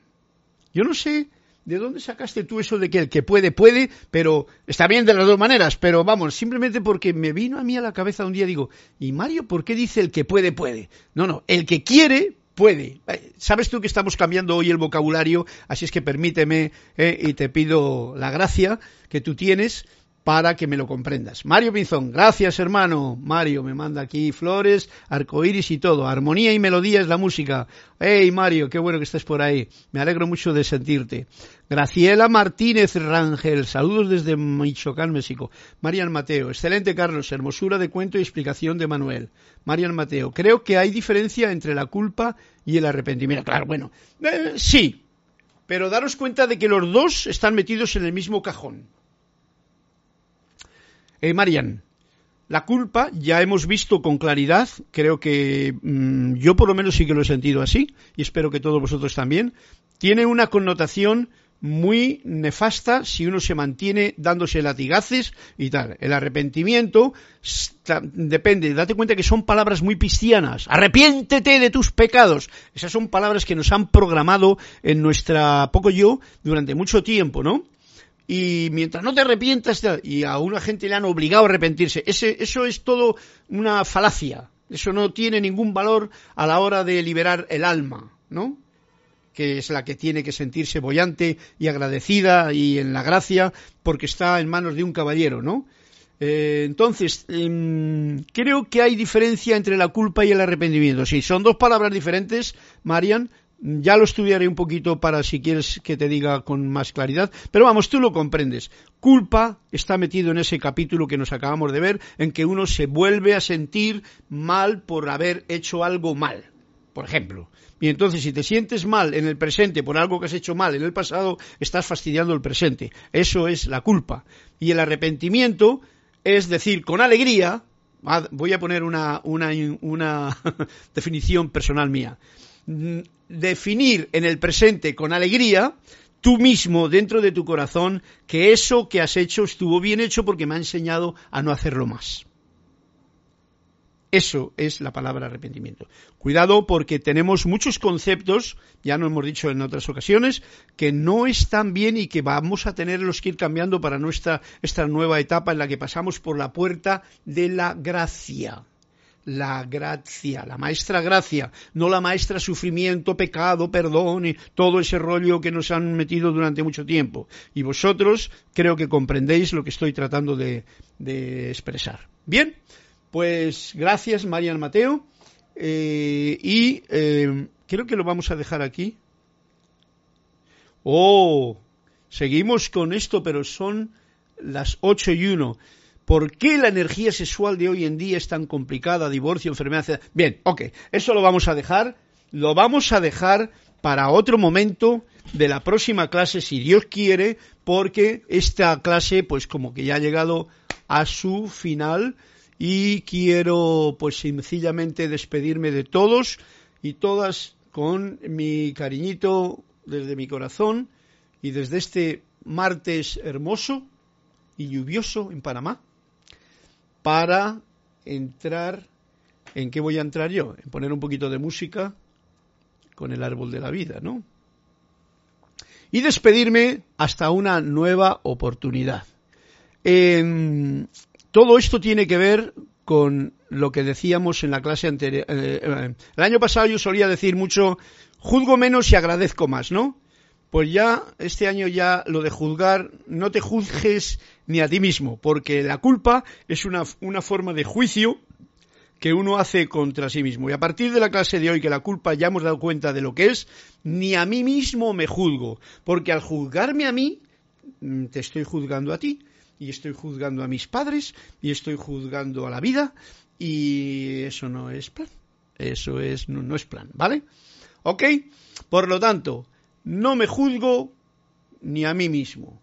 Yo no sé ¿De dónde sacaste tú eso de que el que puede, puede? Pero está bien de las dos maneras, pero vamos, simplemente porque me vino a mí a la cabeza un día, digo, ¿y Mario por qué dice el que puede, puede? No, no, el que quiere, puede. Eh, Sabes tú que estamos cambiando hoy el vocabulario, así es que permíteme eh, y te pido la gracia que tú tienes para que me lo comprendas. Mario Pinzón, gracias hermano. Mario me manda aquí flores, arcoíris y todo. Armonía y melodía es la música. Hey Mario, qué bueno que estés por ahí. Me alegro mucho de sentirte. Graciela Martínez Rangel, saludos desde Michoacán, México. Marian Mateo, excelente Carlos, hermosura de cuento y explicación de Manuel. Marian Mateo, creo que hay diferencia entre la culpa y el arrepentimiento. Claro, bueno, eh, sí, pero daros cuenta de que los dos están metidos en el mismo cajón. Eh, Marian, la culpa ya hemos visto con claridad, creo que mm, yo por lo menos sí que lo he sentido así, y espero que todos vosotros también, tiene una connotación muy nefasta si uno se mantiene dándose latigaces y tal. El arrepentimiento depende, date cuenta que son palabras muy cristianas. Arrepiéntete de tus pecados. Esas son palabras que nos han programado en nuestra poco yo durante mucho tiempo, ¿no? Y mientras no te arrepientas y a una gente le han obligado a arrepentirse, ese, eso es todo una falacia, eso no tiene ningún valor a la hora de liberar el alma, ¿no? que es la que tiene que sentirse bollante y agradecida y en la gracia porque está en manos de un caballero, ¿no? Eh, entonces, em, creo que hay diferencia entre la culpa y el arrepentimiento. Sí, son dos palabras diferentes, Marian, ya lo estudiaré un poquito para si quieres que te diga con más claridad, pero vamos, tú lo comprendes. Culpa está metido en ese capítulo que nos acabamos de ver, en que uno se vuelve a sentir mal por haber hecho algo mal, por ejemplo. Y entonces, si te sientes mal en el presente por algo que has hecho mal en el pasado, estás fastidiando el presente. Eso es la culpa. Y el arrepentimiento es decir, con alegría, ah, voy a poner una, una, una definición personal mía definir en el presente con alegría, tú mismo dentro de tu corazón, que eso que has hecho estuvo bien hecho porque me ha enseñado a no hacerlo más. Eso es la palabra arrepentimiento. Cuidado porque tenemos muchos conceptos, ya lo hemos dicho en otras ocasiones, que no están bien y que vamos a tenerlos que ir cambiando para nuestra esta nueva etapa en la que pasamos por la puerta de la gracia la gracia, la maestra gracia, no la maestra sufrimiento, pecado, perdón y todo ese rollo que nos han metido durante mucho tiempo. Y vosotros creo que comprendéis lo que estoy tratando de, expresar. Bien, pues gracias Marian Mateo eh, y eh, creo que lo vamos a dejar aquí. Oh, seguimos con esto, pero son las ocho y uno. ¿Por qué la energía sexual de hoy en día es tan complicada? Divorcio, enfermedad. Bien, ok, eso lo vamos a dejar. Lo vamos a dejar para otro momento de la próxima clase, si Dios quiere, porque esta clase, pues como que ya ha llegado a su final y quiero, pues sencillamente despedirme de todos y todas con mi cariñito desde mi corazón y desde este martes hermoso y lluvioso en Panamá para entrar, ¿en qué voy a entrar yo? En poner un poquito de música con el árbol de la vida, ¿no? Y despedirme hasta una nueva oportunidad. todo esto tiene que ver con lo que decíamos en la clase anterior. Eh, eh, el año pasado yo solía decir mucho, juzgo menos y agradezco más, ¿no? Pues ya, este año ya lo de juzgar, no te juzgues ni a ti mismo, porque la culpa es una, una forma de juicio que uno hace contra sí mismo. Y a partir de la clase de hoy, que la culpa ya hemos dado cuenta de lo que es, ni a mí mismo me juzgo, porque al juzgarme a mí, mm, te estoy juzgando a ti y estoy juzgando a mis padres y estoy juzgando a la vida y eso no es plan. Eso es, no, es plan, ¿vale? ¿Ok? Por lo tanto, no me juzgo ni a mí mismo.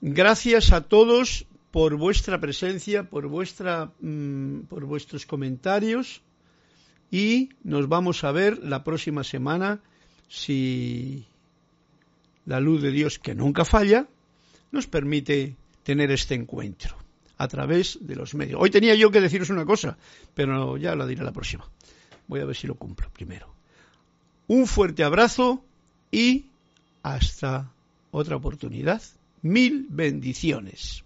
Gracias a todos por vuestra presencia, por, vuestra, mm, por vuestros comentarios y nos vamos a ver la próxima semana si la luz de Dios que nunca falla nos permite tener este encuentro a través de los medios. Hoy tenía yo que deciros una cosa, pero ya la diré la próxima. Voy a ver si lo cumplo primero. Un fuerte abrazo y hasta otra oportunidad. Mil bendiciones.